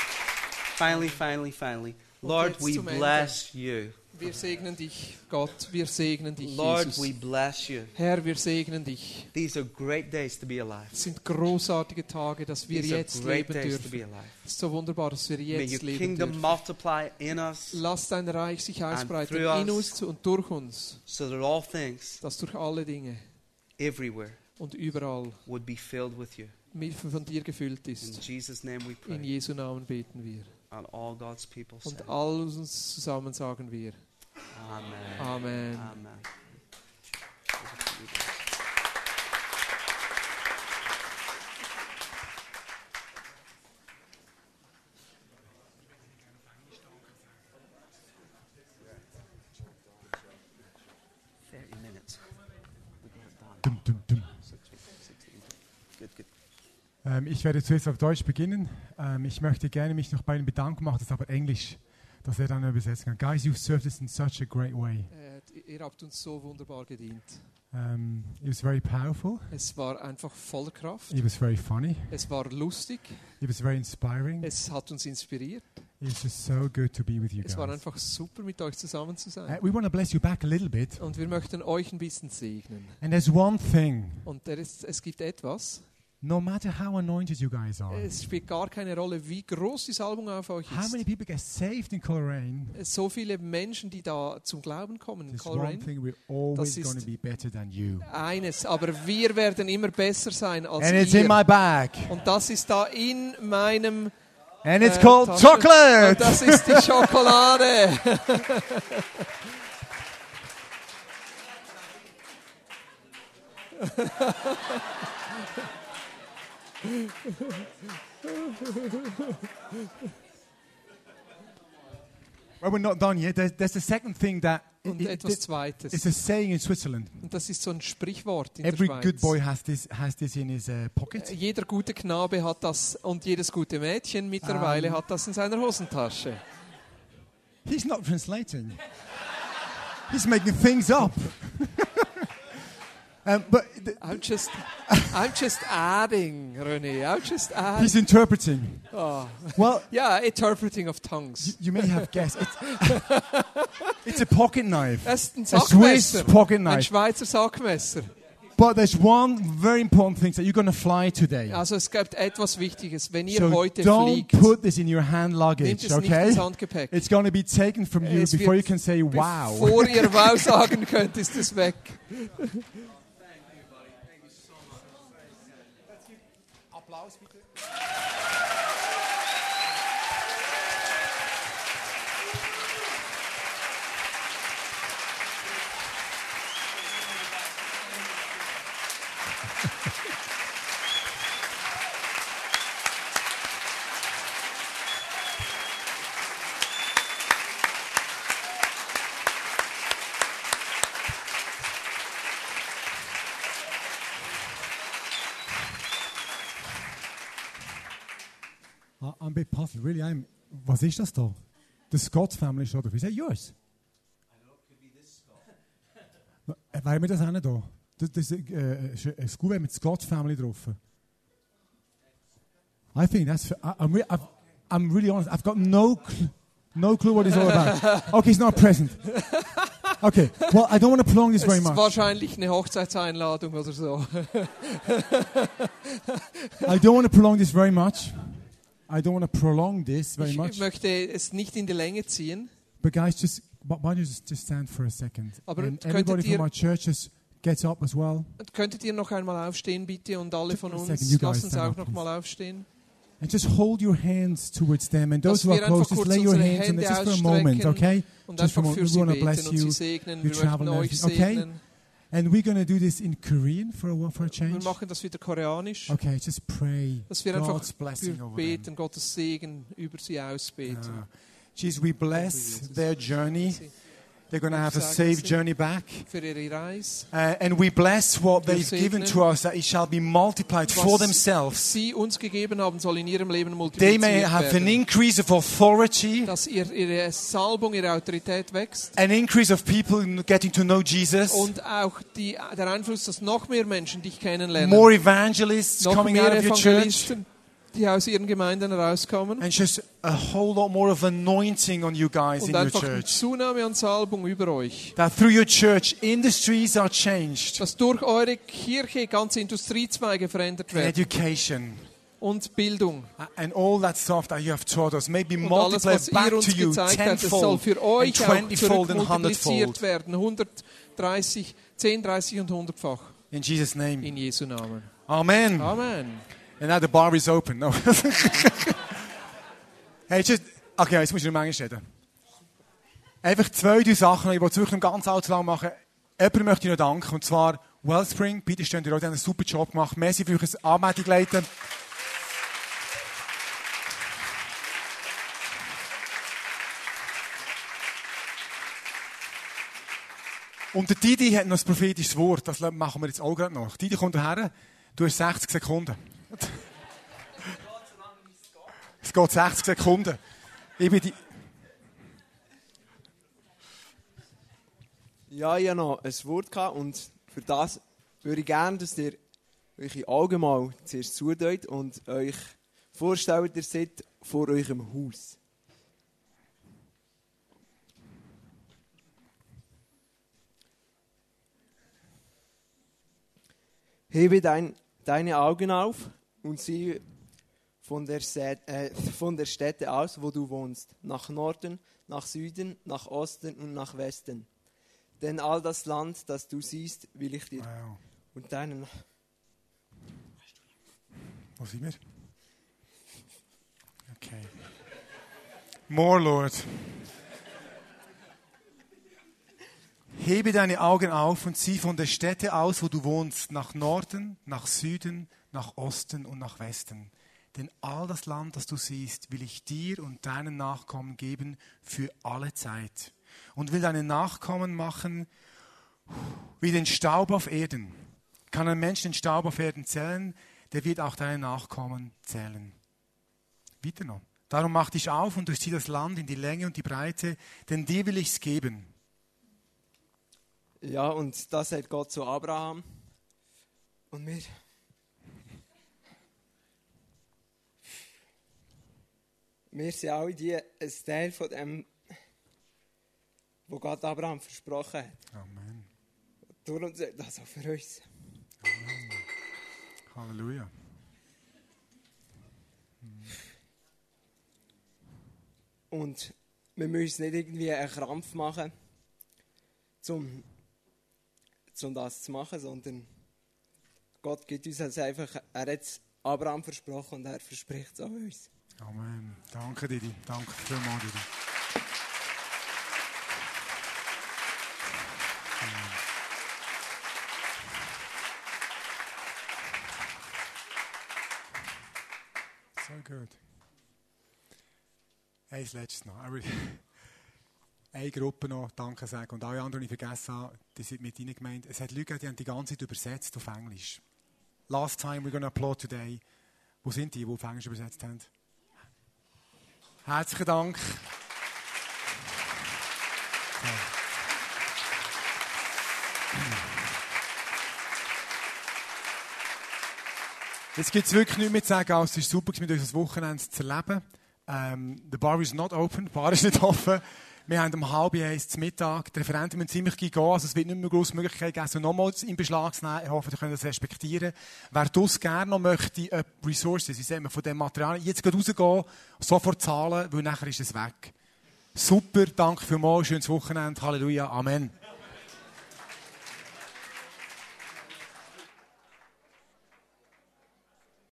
A: finally, finally, finally, Lord, we bless you.
B: Wir segnen dich, Gott. Wir segnen dich,
A: Lord,
B: Jesus.
A: we bless you.
B: Herr, wir segnen dich.
A: These are great days to be alive.
B: Es sind großartige Tage, dass wir
A: These are
B: jetzt
A: great
B: leben
A: days to be
B: dürfen.
A: alive.
B: Es ist so wunderbar, dass wir
A: May your
B: jetzt leben
A: kingdom
B: dürfen.
A: multiply in us
B: Lass dein Reich sich ausbreiten
A: through
B: in
A: us.
B: uns und durch uns,
A: so that all things,
B: dass durch alle Dinge
A: everywhere,
B: und überall
A: would be filled with you.
B: mit von dir gefüllt
A: In
B: ist.
A: Jesus' name we
B: In
A: pray.
B: Jesu Namen beten wir.
A: And all God's people say,
B: Und all uns zusammen sagen wir
A: Amen.
B: Amen.
A: Amen. Thirty minutes. We got it done.
C: Dum, dum, dum.
A: 16, 16. Good, good.
C: Ähm, ich werde zuerst auf Deutsch beginnen. Ähm, ich möchte gerne mich noch bei Ihnen bedanken, mache das aber Englisch, dass er dann übersetzen kann. Guys, you've served us in such a great way.
B: Ihr habt uns so wunderbar gedient.
C: Um, it was very powerful.
B: Es war einfach voller Kraft.
C: It was very funny.
B: Es war lustig.
C: It was very inspiring.
B: Es hat uns inspiriert.
C: It was just so good to be with you
B: Es war
C: guys.
B: einfach super, mit euch zusammen zu
C: Uh, we want to bless you back a little bit.
B: Und wir möchten euch ein bisschen segnen.
C: And there's one thing.
B: Und der ist, es gibt etwas,
C: No matter how anointed you guys are,
B: es spielt gar keine Rolle, wie groß die Salbung auf euch
C: how many
B: ist.
C: people get saved in Coleraine,
B: So viele Menschen, die da zum Glauben kommen in
C: there's one
B: Coleraine.
C: thing we're always
B: ist-
C: going to be better than you.
B: Eines, aber wir werden immer besser sein als
C: And it's in my
B: ihr.
C: bag.
B: Und das ist da in meinem
C: And it's
B: äh,
C: called
B: Tasche.
C: chocolate.
B: Und das ist die Schokolade.
C: Well, we're not done yet. There's, there's the second thing that
B: Und
C: it-
B: etwas
C: it-
B: Zweites.
C: it's a saying in Switzerland.
B: Und das ist so ein Sprichwort in
C: Every
B: der
C: good
B: Schweiz.
C: boy has this has this in his uh, pocket.
B: Jeder gute Knabe hat das und jedes gute Mädchen mittlerweile
C: Ähm.
B: hat das in seiner Hosentasche.
C: He's not translating. He's making things up. Um, but th-
B: I'm just, I'm just adding, René. I'm just adding.
C: he's interpreting.
B: Oh.
C: Well,
B: Yeah, interpreting of tongues.
C: you may have guessed. It's, it's a pocket knife.
B: Ein
C: A Swiss pocket
B: Ein
C: knife.
B: Schweizer Sackmesser.
C: But there's one very important thing that you're going to fly today.
B: Also es gibt etwas Wichtiges. Wenn ihr
C: So
B: heute
C: don't
B: fliegt,
C: put this in your hand
B: nehmt
C: luggage,
B: es nicht
C: okay?
B: ins Handgepäck.
C: It's going to be taken from you
B: Es
C: before you can say wow.
B: Bevor ihr Wow sagen könnt, ist es weg.
C: I'm a bit puzzled, really. I'm. Was ist das da? The Scott family photograph. Is that yours? Wer mir das auch nicht da? Das, das ist äh, ist ein Kuvert mit Scott family drauf. I think that's. I, I'm, re I've, I'm really honest. I've got no, cl no clue what it's all about. Okay, it's not a present. Okay. Well, I don't want to prolong this
B: Es
C: very
B: ist
C: much.
B: wahrscheinlich eine Hochzeitseinladung oder so.
C: I don't want to prolong this very much. I don't want to prolong this very much.
B: Ich möchte es nicht in die Länge ziehen.
C: But guys, just why don't you just, stand for a second?
B: Aber
C: and everybody from our church just gets up as well.
B: Könntet ihr noch einmal aufstehen, bitte? Und alle von uns,
C: second, you guys
B: lasst uns auch
C: up,
B: noch
C: please.
B: mal aufstehen.
C: And just hold your hands towards them. And those who are close, just lay your hands on it just for a moment, okay? Just for a moment. We wanna bless you, you travel and
B: euch
C: everything. Okay? And we're going to do this in Korean for a, for a change.
B: Wir machen das wieder koreanisch.
C: Okay, just pray.
B: Dass wir einfach
C: God's blessing over them.
B: beten, Gottes Segen über sie ausbeten.
C: Ah. Jesus, we bless their journey.
B: Sie-
C: They're going to have a
B: Sagen
C: safe
B: Sie.
C: journey back.
B: Für ihre Reise.
C: Uh, and we bless what
B: Wir
C: they've given
B: segnen,
C: to us, that it shall be multiplied for
B: was
C: themselves.
B: Sie uns gegeben haben, soll in ihrem Leben
C: They
B: multipliziert
C: may have an
B: werden.
C: increase of authority,
B: Dass ihr, ihre Salbung, ihre Autorität wächst.
C: an increase of people getting to know Jesus,
B: Und auch die, der Einfluss, dass noch mehr Menschen dich kennenlernen.
C: more evangelists
B: noch
C: coming out
B: mehr
C: of your church,
B: Evangelisten, die aus ihren Gemeinden herauskommen.
C: and just a whole lot more of anointing on you guys in
B: Und
C: your church.
B: Zunahme an Salbung über euch.
C: That through your church, industries are changed,
B: Dass durch eure Kirche ganze Industriezweige verändert
C: and
B: werden.
C: education,
B: Und Bildung.
C: and all that stuff that you have taught us may be
B: Und alles,
C: multiplied
B: was
C: back
B: ihr
C: to
B: uns
C: you tenfold,
B: für
C: and
B: euch auch
C: twentyfold, and hundredfold.
B: werden. 130, 10, 30 und 100-fach.
C: In Jesus' name.
B: In Jesu Namen.
C: Amen.
B: Amen.
C: And now the bar is open. No. hey, just, okay, jetzt muss ich noch manchmal reden. Einfach zwei, drei Sachen, ich will es wirklich noch ganz allzu lang machen. Jemand möchte ich noch danken, und zwar Wellspring. Bitte stehen die haben einen super Job gemacht. Merci für eure Anmeldung leiten. Und der Didi hat noch ein prophetisches Wort, das machen wir jetzt auch gerade noch. Didi kommt her, du hast 60 Sekunden. Es geht 60 Sekunden. Ich bin die...
D: Ja, ich hatte noch ein Wort gehabt und für das würde ich gerne, dass ihr eure Augen mal zuerst zudeut und euch vorstellt, ihr seid vor eurem Haus. Hebe dein, deine Augen auf und sieh von der, äh, von der Stätte aus, wo du wohnst, nach Norden, nach Süden, nach Osten und nach Westen. Denn all das Land, das du siehst, will ich dir
C: Wow.
D: und deinen
C: Wo sind wir? Okay. More, Lord. Hebe deine Augen auf und sieh von der Stätte aus, wo du wohnst, nach Norden, nach Süden, nach Osten und nach Westen. Denn all das Land, das du siehst, will ich dir und deinen Nachkommen geben für alle Zeit. Und will deine Nachkommen machen wie den Staub auf Erden. Kann ein Mensch den Staub auf Erden zählen, der wird auch deine Nachkommen zählen. Weiter noch. Darum mach dich auf und durchzieh das Land in die Länge und die Breite, denn dir will ich's geben.
D: Ja, und das sagt Gott zu Abraham. Und wir. Wir sind alle die, ein Teil von dem, wo Gott Abraham versprochen hat.
C: Amen.
D: Darum sagt das auch für uns.
C: Halleluja.
D: Und wir müssen nicht irgendwie einen Krampf machen, um, um das zu machen, sondern Gott gibt uns einfach, er hat es Abraham versprochen und er verspricht es auch uns.
C: Amen. Danke, Didi. Danke vielmals, Didi. So gut. Ein letztes noch. Eine Gruppe noch Danke sagen und alle anderen, die ich vergessen habe, die sind mit ihnen gemeint. Es hat Leute die haben die ganze Zeit übersetzt auf Englisch. Last time we're going to applaud today. Wo sind die, die auf Englisch übersetzt haben? Herzlichen Dank. Jetzt gibt es wirklich nichts mehr zu sagen, als es ist super, mit uns das Wochenende zu erleben. Ähm, the bar is not open, die Bar ist nicht offen. Wir haben um halb eins zum Mittag. Die Referenten müssen ziemlich gehen, also es wird nicht mehr große Möglichkeit geben, so nochmals in Beschlag zu nehmen. Ich hoffe, ihr könnt das respektieren. Wer das gerne noch möchte, äh, Resources, wie sagen wir, von dem Material, jetzt gerade rausgehen, sofort zahlen, weil nachher ist es weg. Super, danke vielmals, schönes Wochenende, Halleluja, Amen.